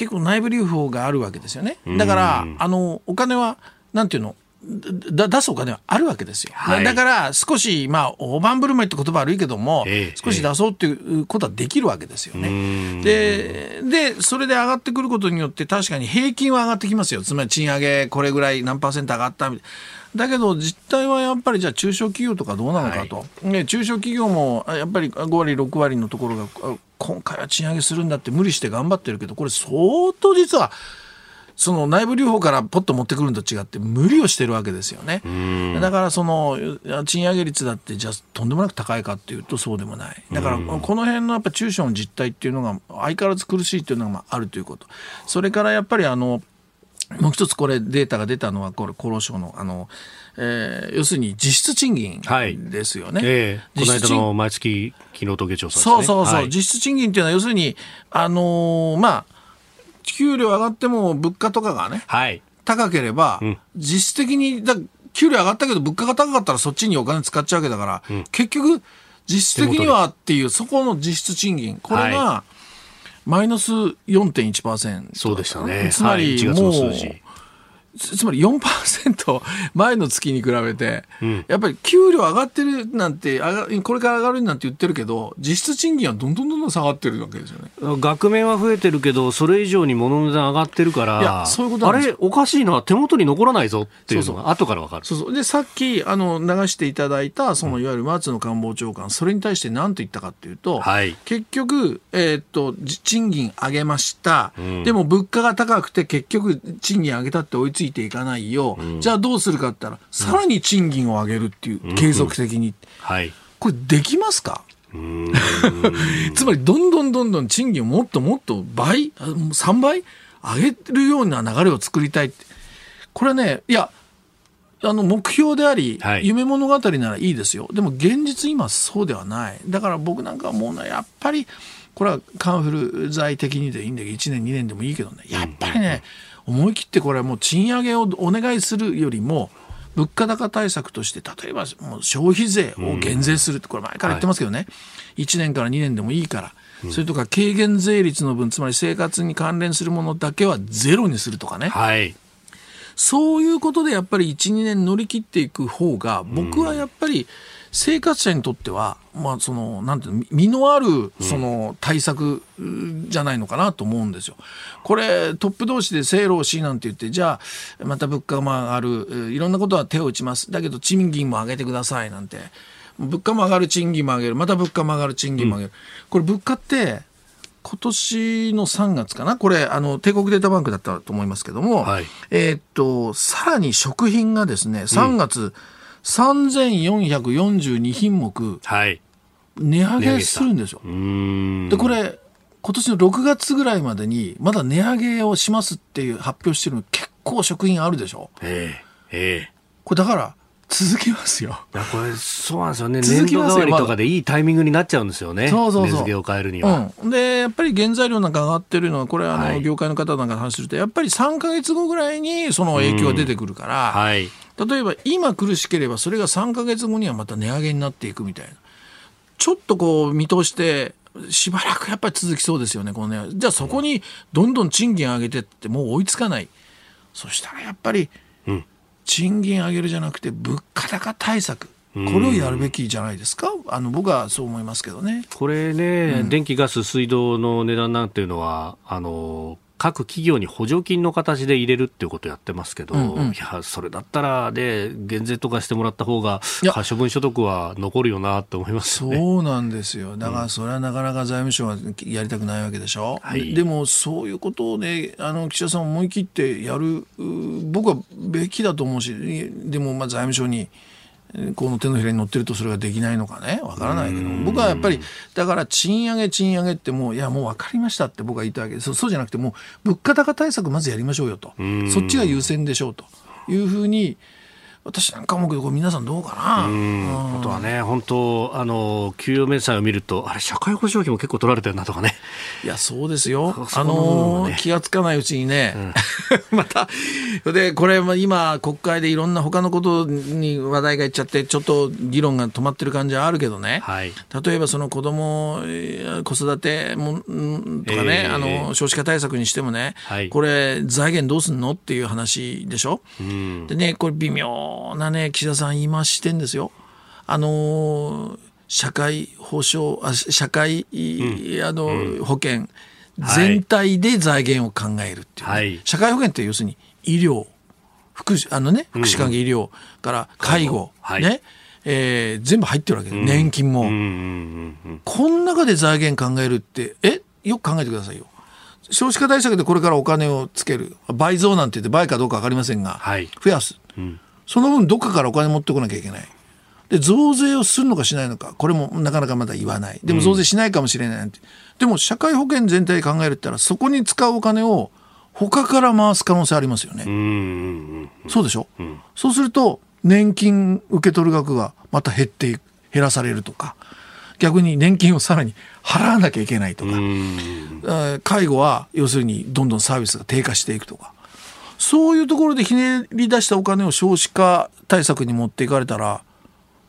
結構内部留保があるわけですよね。だから、あの、お金は、なんていうの、だ出すお金はあるわけですよ、はい、だから少し、まあ、大盤振る舞いって言葉悪いけども、え少し出そうっていうことはできるわけですよね。でで、それで上がってくることによって、確かに平均は上がってきますよ、つまり賃上げ、これぐらい何パーセント上がったみたいな。だけど実態はやっぱりじゃあ中小企業とかどうなのかと、はい、中小企業もやっぱり5割、6割のところが今回は賃上げするんだって無理して頑張ってるけどこれ相当実はその内部留保からポッと持ってくるのと違って無理をしてるわけですよね。だからその賃上げ率だってじゃあとんでもなく高いかっていうとそうでもない。だからこの辺のやっぱ中小の実態っていうのが相変わらず苦しいっていうのがあるということ。それからやっぱりあのもう一つこれデータが出たのはこれ厚労省のあの、えー、要するに実質賃金ですよね。はい、えー、この間の毎月機能統計調査、ね、そうそうそう、はい、実質賃金っていうのは要するにあのー、まあ給料上がっても物価とかがね、はい、高ければ、うん、実質的にだ給料上がったけど物価が高かったらそっちにお金使っちゃうわけだから、うん、結局実質的にはっていうそこの実質賃金。これが、はいマイナス4.1%。そうでしたね。つまり、もう、つまり4%前の月に比べて、うん、やっぱり給料上がってるなんてこれから上がるなんて言ってるけど、実質賃金はどんどんどんどん下がってるわけですよね。額面は増えてるけど、それ以上に物の値段上がってるから、あれ、おかしいのは手元に残らないぞっていうのが後から分かる。そうそう。で、さっきあの流していただいた、そのいわゆる松野官房長官、それに対して何と言ったかっていうと、はい、結局、えー、っと、賃金上げました、うん、でも物価が高くて結局賃金上げたって追いついていかないよ、うん、じゃあどうするかって言ったら、さらに賃金を上げるっていう、継続的に、はい、これできますか？<laughs> つまりどんどんどんどん賃金をもっともっと倍3倍上げるような流れを作りたいって。これねいやあの目標であり、はい、夢物語ならいいですよ。でも現実今そうではない。だから僕なんかもうねやっぱりこれはカンフル剤的にでいいんだけど1年2年でもいいけどねやっぱりね、思い切ってこれはもう賃上げをお願いするよりも物価高対策として例えばもう消費税を減税するってこれ前から言ってますけどね、はい、1年から2年でもいいから。それとか軽減税率の分つまり生活に関連するものだけはゼロにするとかね、はい、そういうことでやっぱり1、2年乗り切っていく方が僕はやっぱり、うん生活者にとっては、まあ、その、なんていうの、身のある、その、対策じゃないのかなと思うんですよ。これ、トップ同士で政労使なんて言って、じゃあ、また物価も上がる、いろんなことは手を打ちます。だけど、賃金も上げてくださいなんて。物価も上がる、賃金も上げる、また物価も上がる、賃金も上げる。うん、これ、物価って、今年の3月かな？これ、あの、帝国データバンクだったと思いますけども、はい、えー、っと、さらに食品がですね、3月、うん3442品目、はい、値上げするんですよ。で、これ、今年の6月ぐらいまでに、まだ値上げをしますっていう発表してるの結構食品あるでしょ。ええええ。これだから、続きますよ。いや、これ、そうなんですよね。年度代わりとかでいいタイミングになっちゃうんですよね。そうそうそう。を変えるには。うん、で、やっぱり原材料なんか上がってるのは、これ、あの、はい、業界の方なんか話すると、やっぱり3か月後ぐらいにその影響が出てくるから、うん、はい。例えば今苦しければそれが3か月後にはまた値上げになっていくみたいな。ちょっとこう見通してしばらくやっぱり続きそうですよねこのねじゃあそこにどんどん賃金上げてってもう追いつかない。そしたらやっぱり賃金上げるじゃなくて物価高対策。これをやるべきじゃないですか、あの僕はそう思いますけどね。これね、うん、電気、ガス、水道の値段なんていうのは、あの各企業に補助金の形で入れるっていうことをやってますけど、うんうん、いや、それだったら、で、減税とかしてもらった方が、可処分所得は残るよなって思います、ね、そうなんですよ。だから、それはなかなか財務省はやりたくないわけでしょ？はい、でも、そういうことをね、あの、岸田さん思い切ってやる、僕はべきだと思うし、でも、まあ、財務省に、この手のひらに乗ってるとそれができないのかね？わからないけど。僕はやっぱりだから賃上げ賃上げってもういやもう分かりましたって僕は言ったわけですそうじゃなくてもう物価高対策まずやりましょうよと。そっちが優先でしょうというふうに私なんか思うけど、皆さんどうかな？あとはね、本当、あの、給与明細を見ると、あれ、社会保障費も結構取られてるなとかね。いや、そうですよ。あの、ね、気がつかないうちにね、うん、<laughs> また、で、これ、今、国会でいろんな他のことに話題がいっちゃって、ちょっと議論が止まってる感じはあるけどね、はい、例えばその子供、子育てもとかね、えー、あの、少子化対策にしてもね、はい、これ、財源どうすんの？っていう話でしょ？うん、でね、これ微妙なね、岸田さん言いましてんですよ。あの社会保障、あ社会、うん、あの、うん、保険、全体で財源を考えるっていう、ね。はい、社会保険って要するに医療、福祉、あのね、福祉関係医療から介護、はい、ね、えー、全部入ってるわけで、うん、年金も、この中で財源考えるって、え？よく考えてくださいよ。少子化対策でこれからお金をつける。倍増なんて言って倍かどうか分かりませんが、はい、増やす、うん、その分どっかからお金持ってこなきゃいけない。で、増税をするのかしないのか、これもなかなかまだ言わない。でも増税しないかもしれないなんて。うん、でも社会保険全体考えるって言ったら、そこに使うお金を他から回す可能性ありますよね。そうでしょ、うん、そうすると、年金受け取る額がまた減って減らされるとか、逆に年金をさらに払わなきゃいけないとか、介護は要するにどんどんサービスが低下していくとか。そういうところでひねり出したお金を少子化対策に持っていかれたら、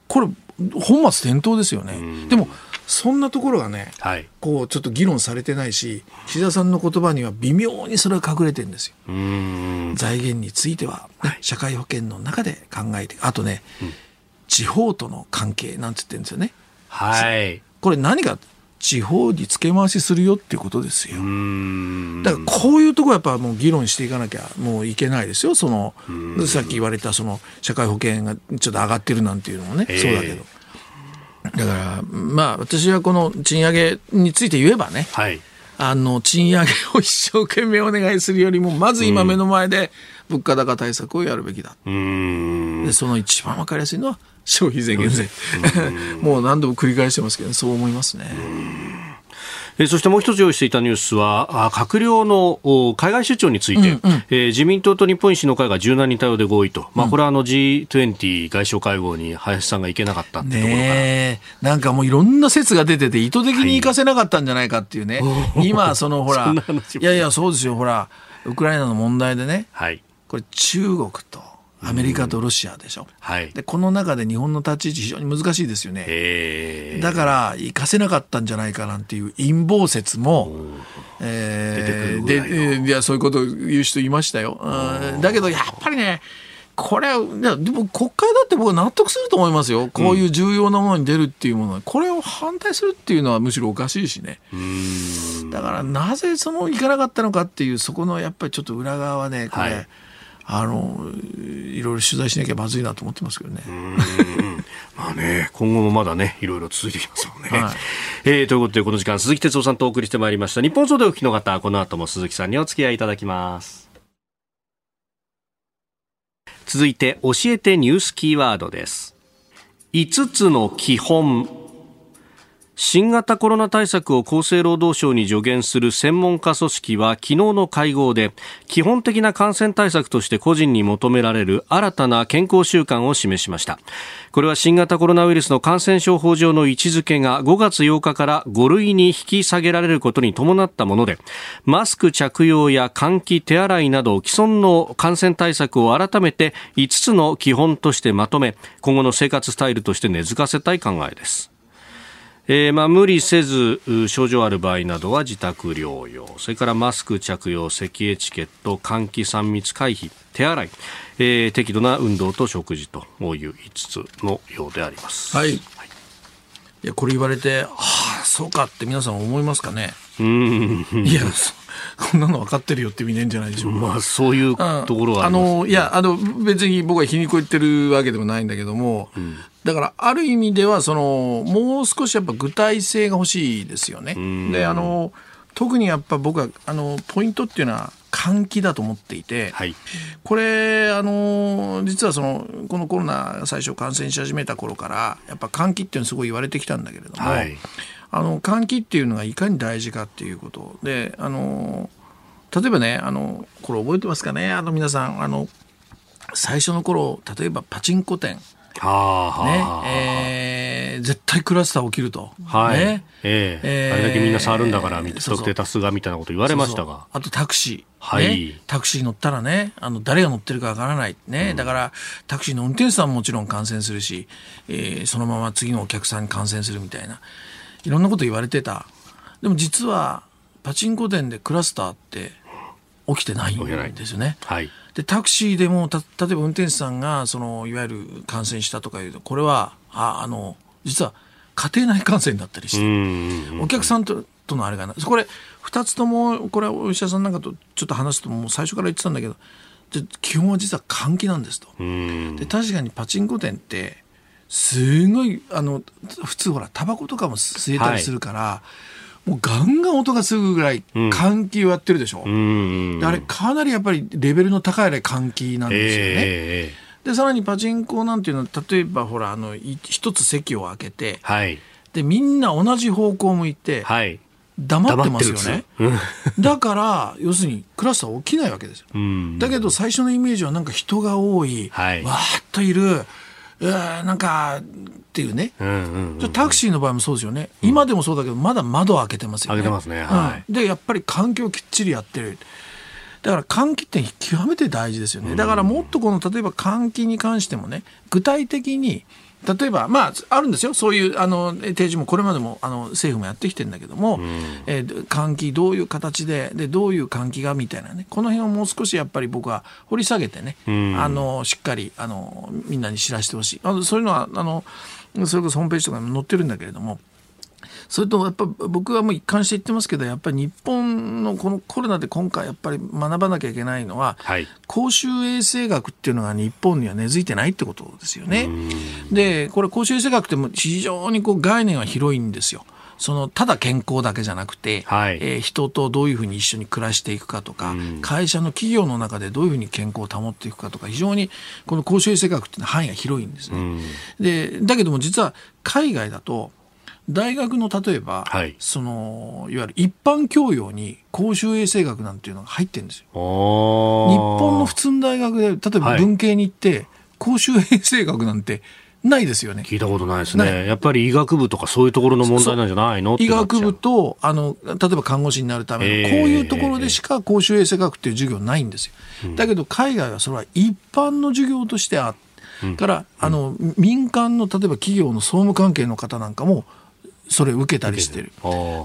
これ、本末転倒ですよね。でも、そんなところがね、はい、こうちょっと議論されてないし、岸田さんの言葉には微妙にそれが隠れてるんですよ。財源については、ね、はい、社会保険の中で考えて、あとね、うん、地方との関係なんつってるんですよね。はい。これ何か地方に付け回しするよっていうことですよ。だからこういうところやっぱもう議論していかなきゃもういけないですよ。そのさっき言われたその社会保険がちょっと上がってるなんていうのもね、そうだけど。だからまあ私はこの賃上げについて言えばね、はい、あの賃上げを一生懸命お願いするよりもまず今目の前で物価高対策をやるべきだ。でその一番わかりやすいのは消費税減税。<laughs> もう何度も繰り返してますけど、そう思いますね。えそしてもう一つ用意していたニュースは、閣僚の海外出張について、うんうん、えー、自民党と日本維新の会が柔軟に対応で合意と、まあ、これはあの G20 外相会合に林さんが行けなかったってところから。なんかもういろんな説が出てて、意図的に行かせなかったんじゃないかっていうね、はい、今、そのほら、いやいや、そうですよ、ほら、ウクライナの問題でね、はい、これ、中国と。アメリカとロシアでしょ、はい、でこの中で日本の立ち位置非常に難しいですよね。だから行かせなかったんじゃないかなんていう陰謀説も、えー、でいやそういうことを言う人いましたよ、だけどやっぱりねこれでも国会だって僕は納得すると思いますよ、こういう重要なものに出るっていうものは、これを反対するっていうのはむしろおかしいしね、だからなぜその行かなかったのかっていう、そこのやっぱりちょっと裏側はね、これ、はいあのいろいろ取材しなきゃまずいなと思ってますけどね。まあね、今後もまだね、いろいろ続いてきますもんね。はい、えー、ということで、この時間、鈴木哲夫さんとお送りしてまいりました。日本総でお聞きの方、この後も鈴木さんにお付き合いいただきます。続いて、教えてニュースキーワードです。5つの基本。新型コロナ対策を厚生労働省に助言する専門家組織は昨日の会合で基本的な感染対策として個人に求められる新たな健康習慣を示しました。これは新型コロナウイルスの感染症法上の位置づけが5月8日から5類に引き下げられることに伴ったものでマスク着用や換気手洗いなど既存の感染対策を改めて5つの基本としてまとめ今後の生活スタイルとして根付かせたい考えです。えー、まあ、無理せず症状ある場合などは自宅療養。それからマスク着用咳エチケット換気3密回避手洗い、えー、適度な運動と食事という5つのようであります。はい、い、いやこれ言われて、はあ、そうかって皆さん思いますかね？うんいやこんなの分かってるよって見ねんじゃないでしょうか。まあ、そういうところはあ、ね、の、いや、あの、別に僕は皮肉を言ってるわけでもないんだけども、うん、だから、ある意味では、その、もう少しやっぱ具体性が欲しいですよね。で、あの、特にやっぱ僕は、あの、ポイントっていうのは、換気だと思っていて、はい、これあの実はそのこのコロナ最初感染し始めた頃からやっぱ換気っていうのすごい言われてきたんだけれども、はい、あの換気っていうのがいかに大事かっていうこと。であの例えばねあのこれ覚えてますかね？あの皆さんあの最初の頃例えばパチンコ店ね。えー、絶対クラスター起きると、はい。ね。えー、えー、あれだけみんな触るんだから不特定多数がみたいなこと言われましたが。あとタクシー、はい、ね、タクシー乗ったらねあの誰が乗ってるかわからない、ね、うん、だからタクシーの運転手さんももちろん感染するし、えー、そのまま次のお客さんに感染するみたいな。いろんなこと言われてた。でも実はパチンコ店でクラスターって起きてないんですよね。はいでタクシーでもた例えば運転手さんがそのいわゆる感染したとかいうとこれはああの実は家庭内感染だったりしてお客さんととのあれがなこれ2つともこれはお医者さんなんかとちょっと話すともう最初から言ってたんだけど基本は実は換気なんですと。で確かにパチンコ店ってすごいあの普通ほらタバコとかも吸えたりするから、はいもうガンガン音がするぐらい換気をやってるでしょ、うん、あれかなりやっぱりレベルの高い換気なんですよね。えー、でさらにパチンコなんていうのは例えばほらあの一つ席を開けて、はい、でみんな同じ方向を向いて、はい、黙ってますよね。だから、要するにクラスター起きないわけですよ。だけど最初のイメージはなんか人が多い、はい、わーっといる、なんかっていうね、タクシーの場合もそうですよね、うん、今でもそうだけどまだ窓開けてますよね。開けてますね、はい、でやっぱり環境をきっちりやってる。だから換気って極めて大事ですよね。だからもっとこの例えば換気に関してもね具体的に例えば、まあ、あるんですよ、そういうあの提示も、これまでもあの政府もやってきてるんだけども、うん、えー、換気、どういう形でで、どういう換気がみたいなね、この辺をもう少しやっぱり僕は掘り下げてね、うん、あのしっかりあのみんなに知らせてほしい。あの、そういうのはあの、それこそホームページとかに載ってるんだけれども、それとやっぱ僕はもう一貫して言ってますけどやっぱり日本のこのコロナで今回やっぱり学ばなきゃいけないのは、はい、公衆衛生学っていうのが日本には根付いてないってことですよね。でこれ公衆衛生学っても非常にこう概念は広いんですよ。そのただ健康だけじゃなくて、はい、えー、人とどういうふうに一緒に暮らしていくかとか、うん、会社の企業の中でどういうふうに健康を保っていくかとか非常にこの公衆衛生学っていうのは範囲が広いんですね。うん、でだけども実は海外だと大学の例えば、はい、そのいわゆる一般教養に公衆衛生学なんていうのが入ってるんですよ。日本の普通の大学で例えば文系に行って、はい、公衆衛生学なんてないですよね。聞いたことないですね。やっぱり医学部とかそういうところの問題なんじゃないの医学部と、あの、例えば看護師になるための、こういうところでしか公衆衛生学っていう授業ないんですよ。だけど海外はそれは一般の授業としてあって、から、あの、民間の例えば企業の総務関係の方なんかも、それを受けたりしてる。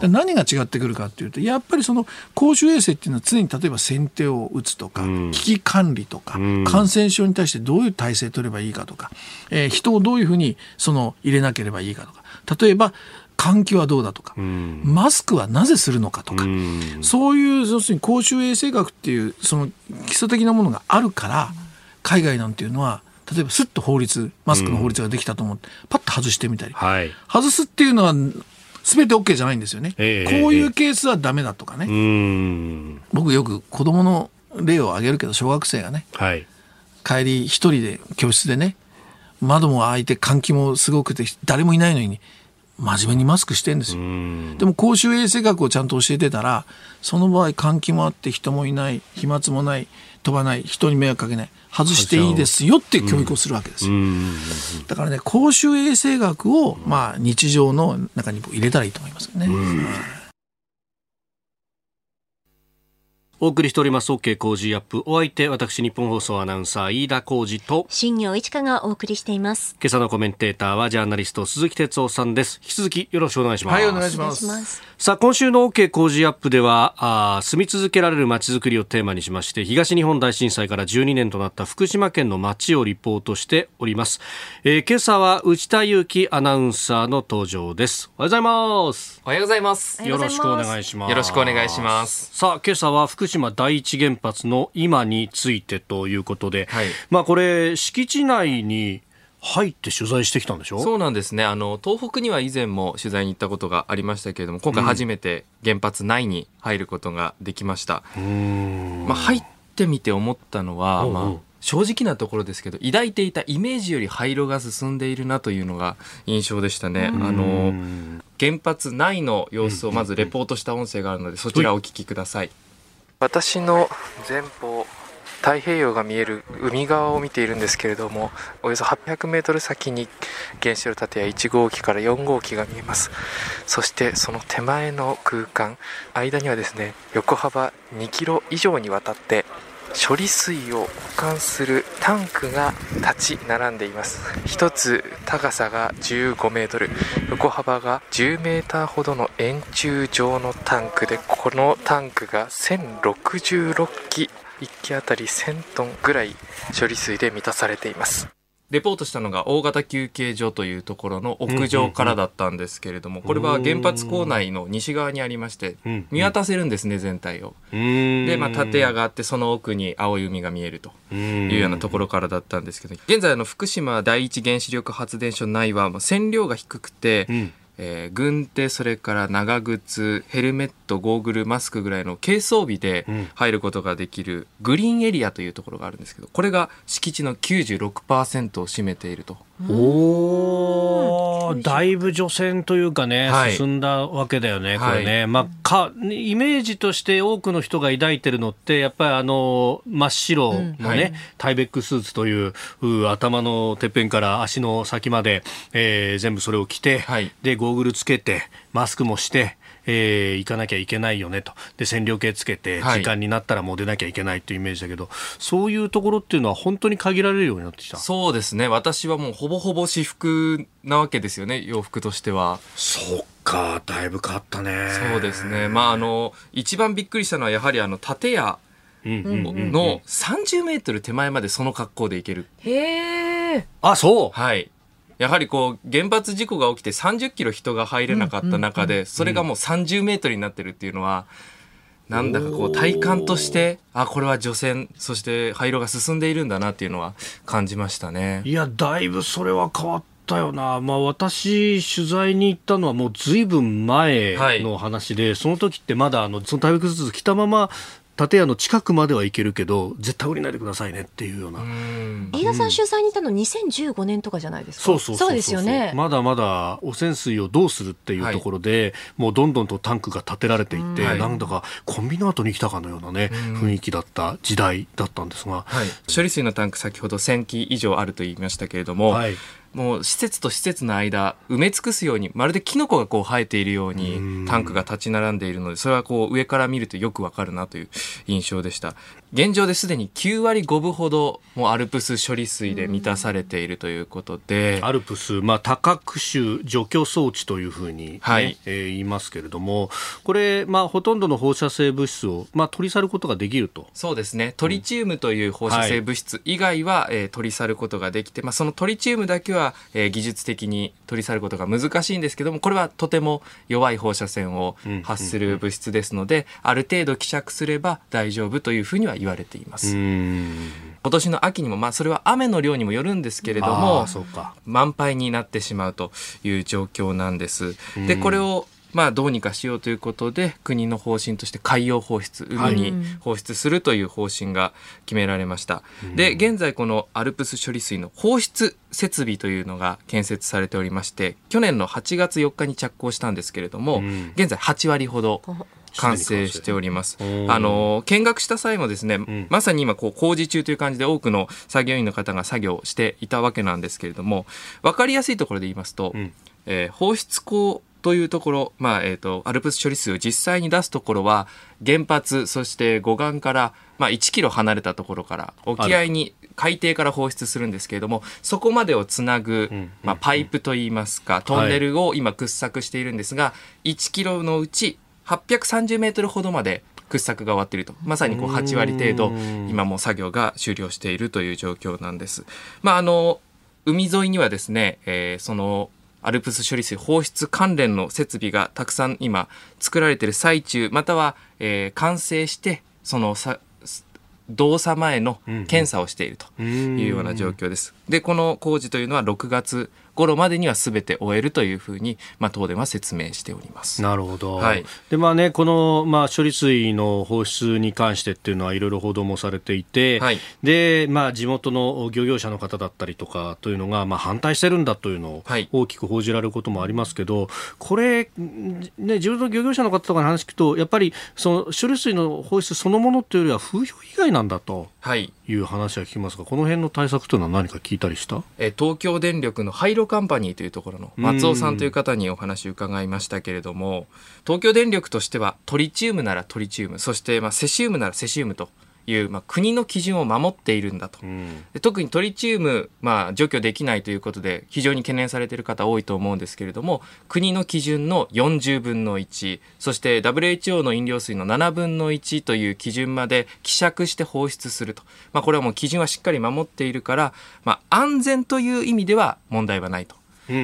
何が違ってくるかっていうと、やっぱりその公衆衛生っていうのは常に例えば先手を打つとか、危機管理とか、感染症に対してどういう体制取ればいいかとか、えー、人をどういうふうにその入れなければいいかとか、例えば、換気はどうだとか、マスクはなぜするのかとか、そういう要するに公衆衛生学っていうその基礎的なものがあるから海外なんていうのは例えばすっと法律マスクの法律ができたと思って、うん、パッと外してみたり、はい、外すっていうのは全て OK じゃないんですよね、えー、こういうケースはダメだとかね、えー、僕よく子供の例を挙げるけど小学生がね、はい、帰り一人で教室でね。窓も開いて換気もすごくて誰もいないのに真面目にマスクしてんですよ。でも公衆衛生学をちゃんと教えてたら、その場合換気もあって人もいない、飛沫もない、飛ばない、人に迷惑かけない。外していいですよっていう教育をするわけですよ。だからね、公衆衛生学を、まあ、日常の中に入れたらいいと思いますね。お送りしております OK 工事アップ。お相手私日本放送アナウンサー飯田浩二と。新業一華がお送りしています。今朝のコメンテーターはジャーナリスト鈴木哲夫さんです。引き続きよろしくお願いします。はいお願いします。さあ今週の OK 工事アップではあ住み続けられる街づくりをテーマにしまして東日本大震災から12年となった福島県の街をリポートしております、えー、今朝は内田裕樹アナウンサーの登場です。おはようございます。おはようございます。よろしくお願いします。よろしくお願いします。さあ今朝は福島第一原発の今についてということで、はい、まあこれ敷地内に入って取材してきたんでしょ？そうなんですね。あの、東北には以前も取材に行ったことがありましたけれども、今回初めて原発内に入ることができました。まあ、入ってみて思ったのは、うんうんまあ、正直なところですけど、抱いていたイメージより廃炉が進んでいるなというのが印象でしたね。あの、原発内の様子をまずレポートした音声があるので、そちらをお聞きください。私の前方太平洋が見える海側を見ているんですけれどもおよそ800メートル先に原子炉建屋1号機から4号機が見えます。そしてその手前の空間間にはですね横幅2キロ以上にわたって処理水を保管するタンクが立ち並んでいます。1つ高さが15メートル横幅が10メーターほどの円柱状のタンクでこのタンクが1066基1基あたり1000トンぐらい処理水で満たされています。レポートしたのが大型休憩所というところの屋上からだったんですけれども、これは原発構内の西側にありまして、見渡せるんですね、全体を。で、まあ、建屋があって、その奥に青い海が見えるというようなところからだったんですけど、現在の福島第一原子力発電所内は、まあ線量が低くて、えー軍手それから長靴ヘルメットゴーグルマスクぐらいの軽装備で入ることができるグリーンエリアというところがあるんですけどこれが敷地の96%を占めていると。おー。だいぶ除染というかね、はい。進んだわけだよね、これね、はまあ、かイメージとして多くの人が抱いてるのって、やっぱりあの真っ白のね、はい。タイベックスーツというう頭のてっぺんから足の先まで、えー全部それを着て、はい。でゴーグルつけて、マスクもして、えー行かなきゃいけないよねと、で線量計つけて、はい時間になったらもう出なきゃいけないというイメージだけど、そういうところっていうのは、本当に限られるようになってきた？そうですね私はもうほぼほぼ私服なわけですよね洋服としてはそっか、だいぶ変わったね。そうですねまああの一番びっくりしたのはやはりあの建屋の30メートル手前までその格好で行けるへえ。あ、そう。はい。やはりこう原発事故が起きて30キロ人が入れなかった中で、それがもう30メートルになってるっていうのは、なんだかこう体感として、あ、これは除染、そして廃炉が進んでいるんだなっていうのは感じましたね。いや、だいぶそれは変わったよな。まあ私、取材に行ったのはもうずいぶん前の話で、その時ってまだあの、その体育ずつ来たまま、建屋の近くまでは行けるけど、絶対降りないでくださいねっていうような。うん。飯田さん取材に行ったの2015年とかじゃないですか。そうそうそうですよね。まだまだ汚染水をどうするっていうところで、もうどんどんとタンクが建てられていって、はいなんだかコンビナートに来たかのようなね、雰囲気だった時代だったんですが、はい、処理水のタンク先ほど1000基以上あると言いましたけれども、はいもう施設と施設の間埋め尽くすようにまるでキノコがこう生えているようにタンクが立ち並んでいるのでそれはこう上から見るとよくわかるなという印象でした現状ですでに9割5分ほどもうアルプス処理水で満たされているということで。アルプス、まあ、多角種除去装置というふうに、ねはい。えー言いますけれども、これ、まあ、ほとんどの放射性物質を、まあ、取り去ることができると。そうですね。トリチウムという放射性物質以外は、えー取り去ることができて、まあ、そのトリチウムだけは、えー技術的に取り去ることが難しいんですけどもこれはとても弱い放射線を発する物質ですので、ある程度希釈すれば大丈夫というふうには言われています。うん。今年の秋にも、まあ、それは雨の量にもよるんですけれどあも満杯になってしまうという状況なんです。でこれをまあどうにかしようということで国の方針として海洋放出海に放出するという方針が決められました。で現在このアルプス処理水の放出設備というのが建設されておりまして去年の8月4日に着工したんですけれども、ん。現在8割ほど完成しております。うんあの見学した際もですね、ん。まさに今こう工事中という感じで多くの作業員の方が作業していたわけなんですけれども分かりやすいところで言いますと、ん。えー放出口というところ、まあえー、とアルプス処理水を実際に出すところは原発そして護岸から、まあ、1キロ離れたところから沖合に海底から放出するんですけれどもそこまでをつなぐ、んまあ、パイプといいますかトンネルを今掘削しているんですが、1キロのうち830メートルほどまで掘削が終わっているとまさにこう8割程度うん今もう作業が終了しているという状況なんです。まああの海沿いにはですね、えーそのアルプス処理水放出関連の設備がたくさん今作られている最中または、えー完成してそのさ動作前の検査をしているというような状況です。でこの工事というのは6月頃までにはすべて終えるというふうに、まあ、東電は説明しております。なるほど、はい。でまあね、この、まあ、処理水の放出に関してっていうのはいろいろ報道もされていて、はい、でまあ、地元の漁業者の方だったりとかというのが、まあ、反対してるんだというのを大きく報じられることもありますけど、これ、ね、地元の漁業者の方とかに話聞くと、やっぱりその処理水の放出そのものというよりは風評被害なんだと。はいいう話は聞きますが、この辺の対策というのは何か聞いたりした？え東京電力の廃炉カンパニーというところの松尾さんという方にお話を伺いましたけれども、東京電力としてはトリチウムならトリチウム、そしてまあセシウムならセシウムという、まあ、国の基準を守っているんだと、うん、特にトリチウム、まあ、除去できないということで非常に懸念されている方多いと思うんですけれども国の基準の40分の1そして WHO の飲料水の7分の1という基準まで希釈して放出すると、まあ、これはもう基準はしっかり守っているから、まあ、安全という意味では問題はないと。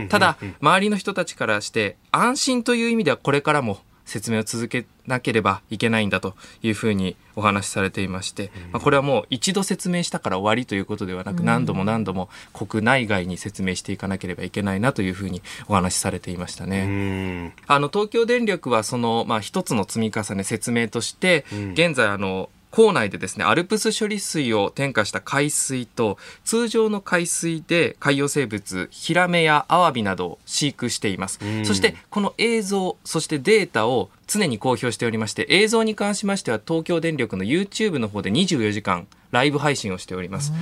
ただ、周りの人たちからして安心という意味ではこれからも説明を続けなければいけないんだというふうにお話しされていまして、まあ、これはもう一度説明したから終わりということではなく何度も何度も国内外に説明していかなければいけないなというふうにお話しされていましたね。あの東京電力はその、まあ、一つの積み重ね説明として現在あの構内でですね、アルプス処理水を添加した海水と、通常の海水で海洋生物、ヒラメやアワビなどを飼育しています。そして、この映像、そしてデータを常に公表しておりまして、映像に関しましては東京電力の YouTube の方で24時間ライブ配信をしております。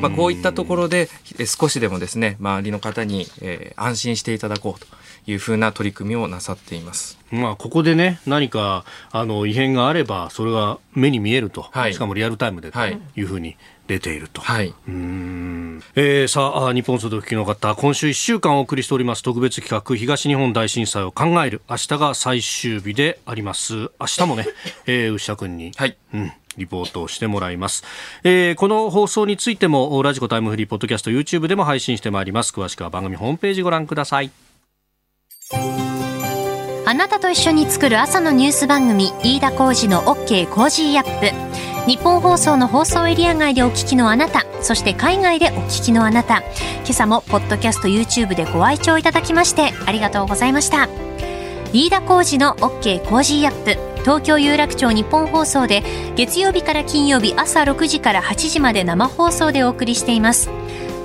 まあ、こういったところで少しでもですね、周りの方に、えー、安心していただこうというふうな取り組みをなさっています。まあ、ここでね、何かあの異変があれば、それが目に見えると、はい、しかもリアルタイムでとい。うふうに出ていると。はい、うん。えー、さあ、日本総動機の方、今週1週間お送りしております特別企画、東日本大震災を考える、明日が最終日であります。明日もね、<laughs> えー、牛田君に、はい、うんリポートをしてもらいます、えー、この放送についてもラジコタイムフリーポッドキャスト YouTube でも配信してまいります。詳しくは番組ホームページご覧くださいあなたと一緒に作る朝のニュース番組飯田浩二の OK コージーアップ。ニッポン放送の放送エリア外でお聞きのあなたそして海外でお聞きのあなた。今朝もポッドキャスト YouTube でご愛聴いただきましてありがとうございました。飯田浩司の OK Cozy up。東京有楽町ニッポン放送で月曜日から金曜日朝6時から8時まで生放送でお送りしています。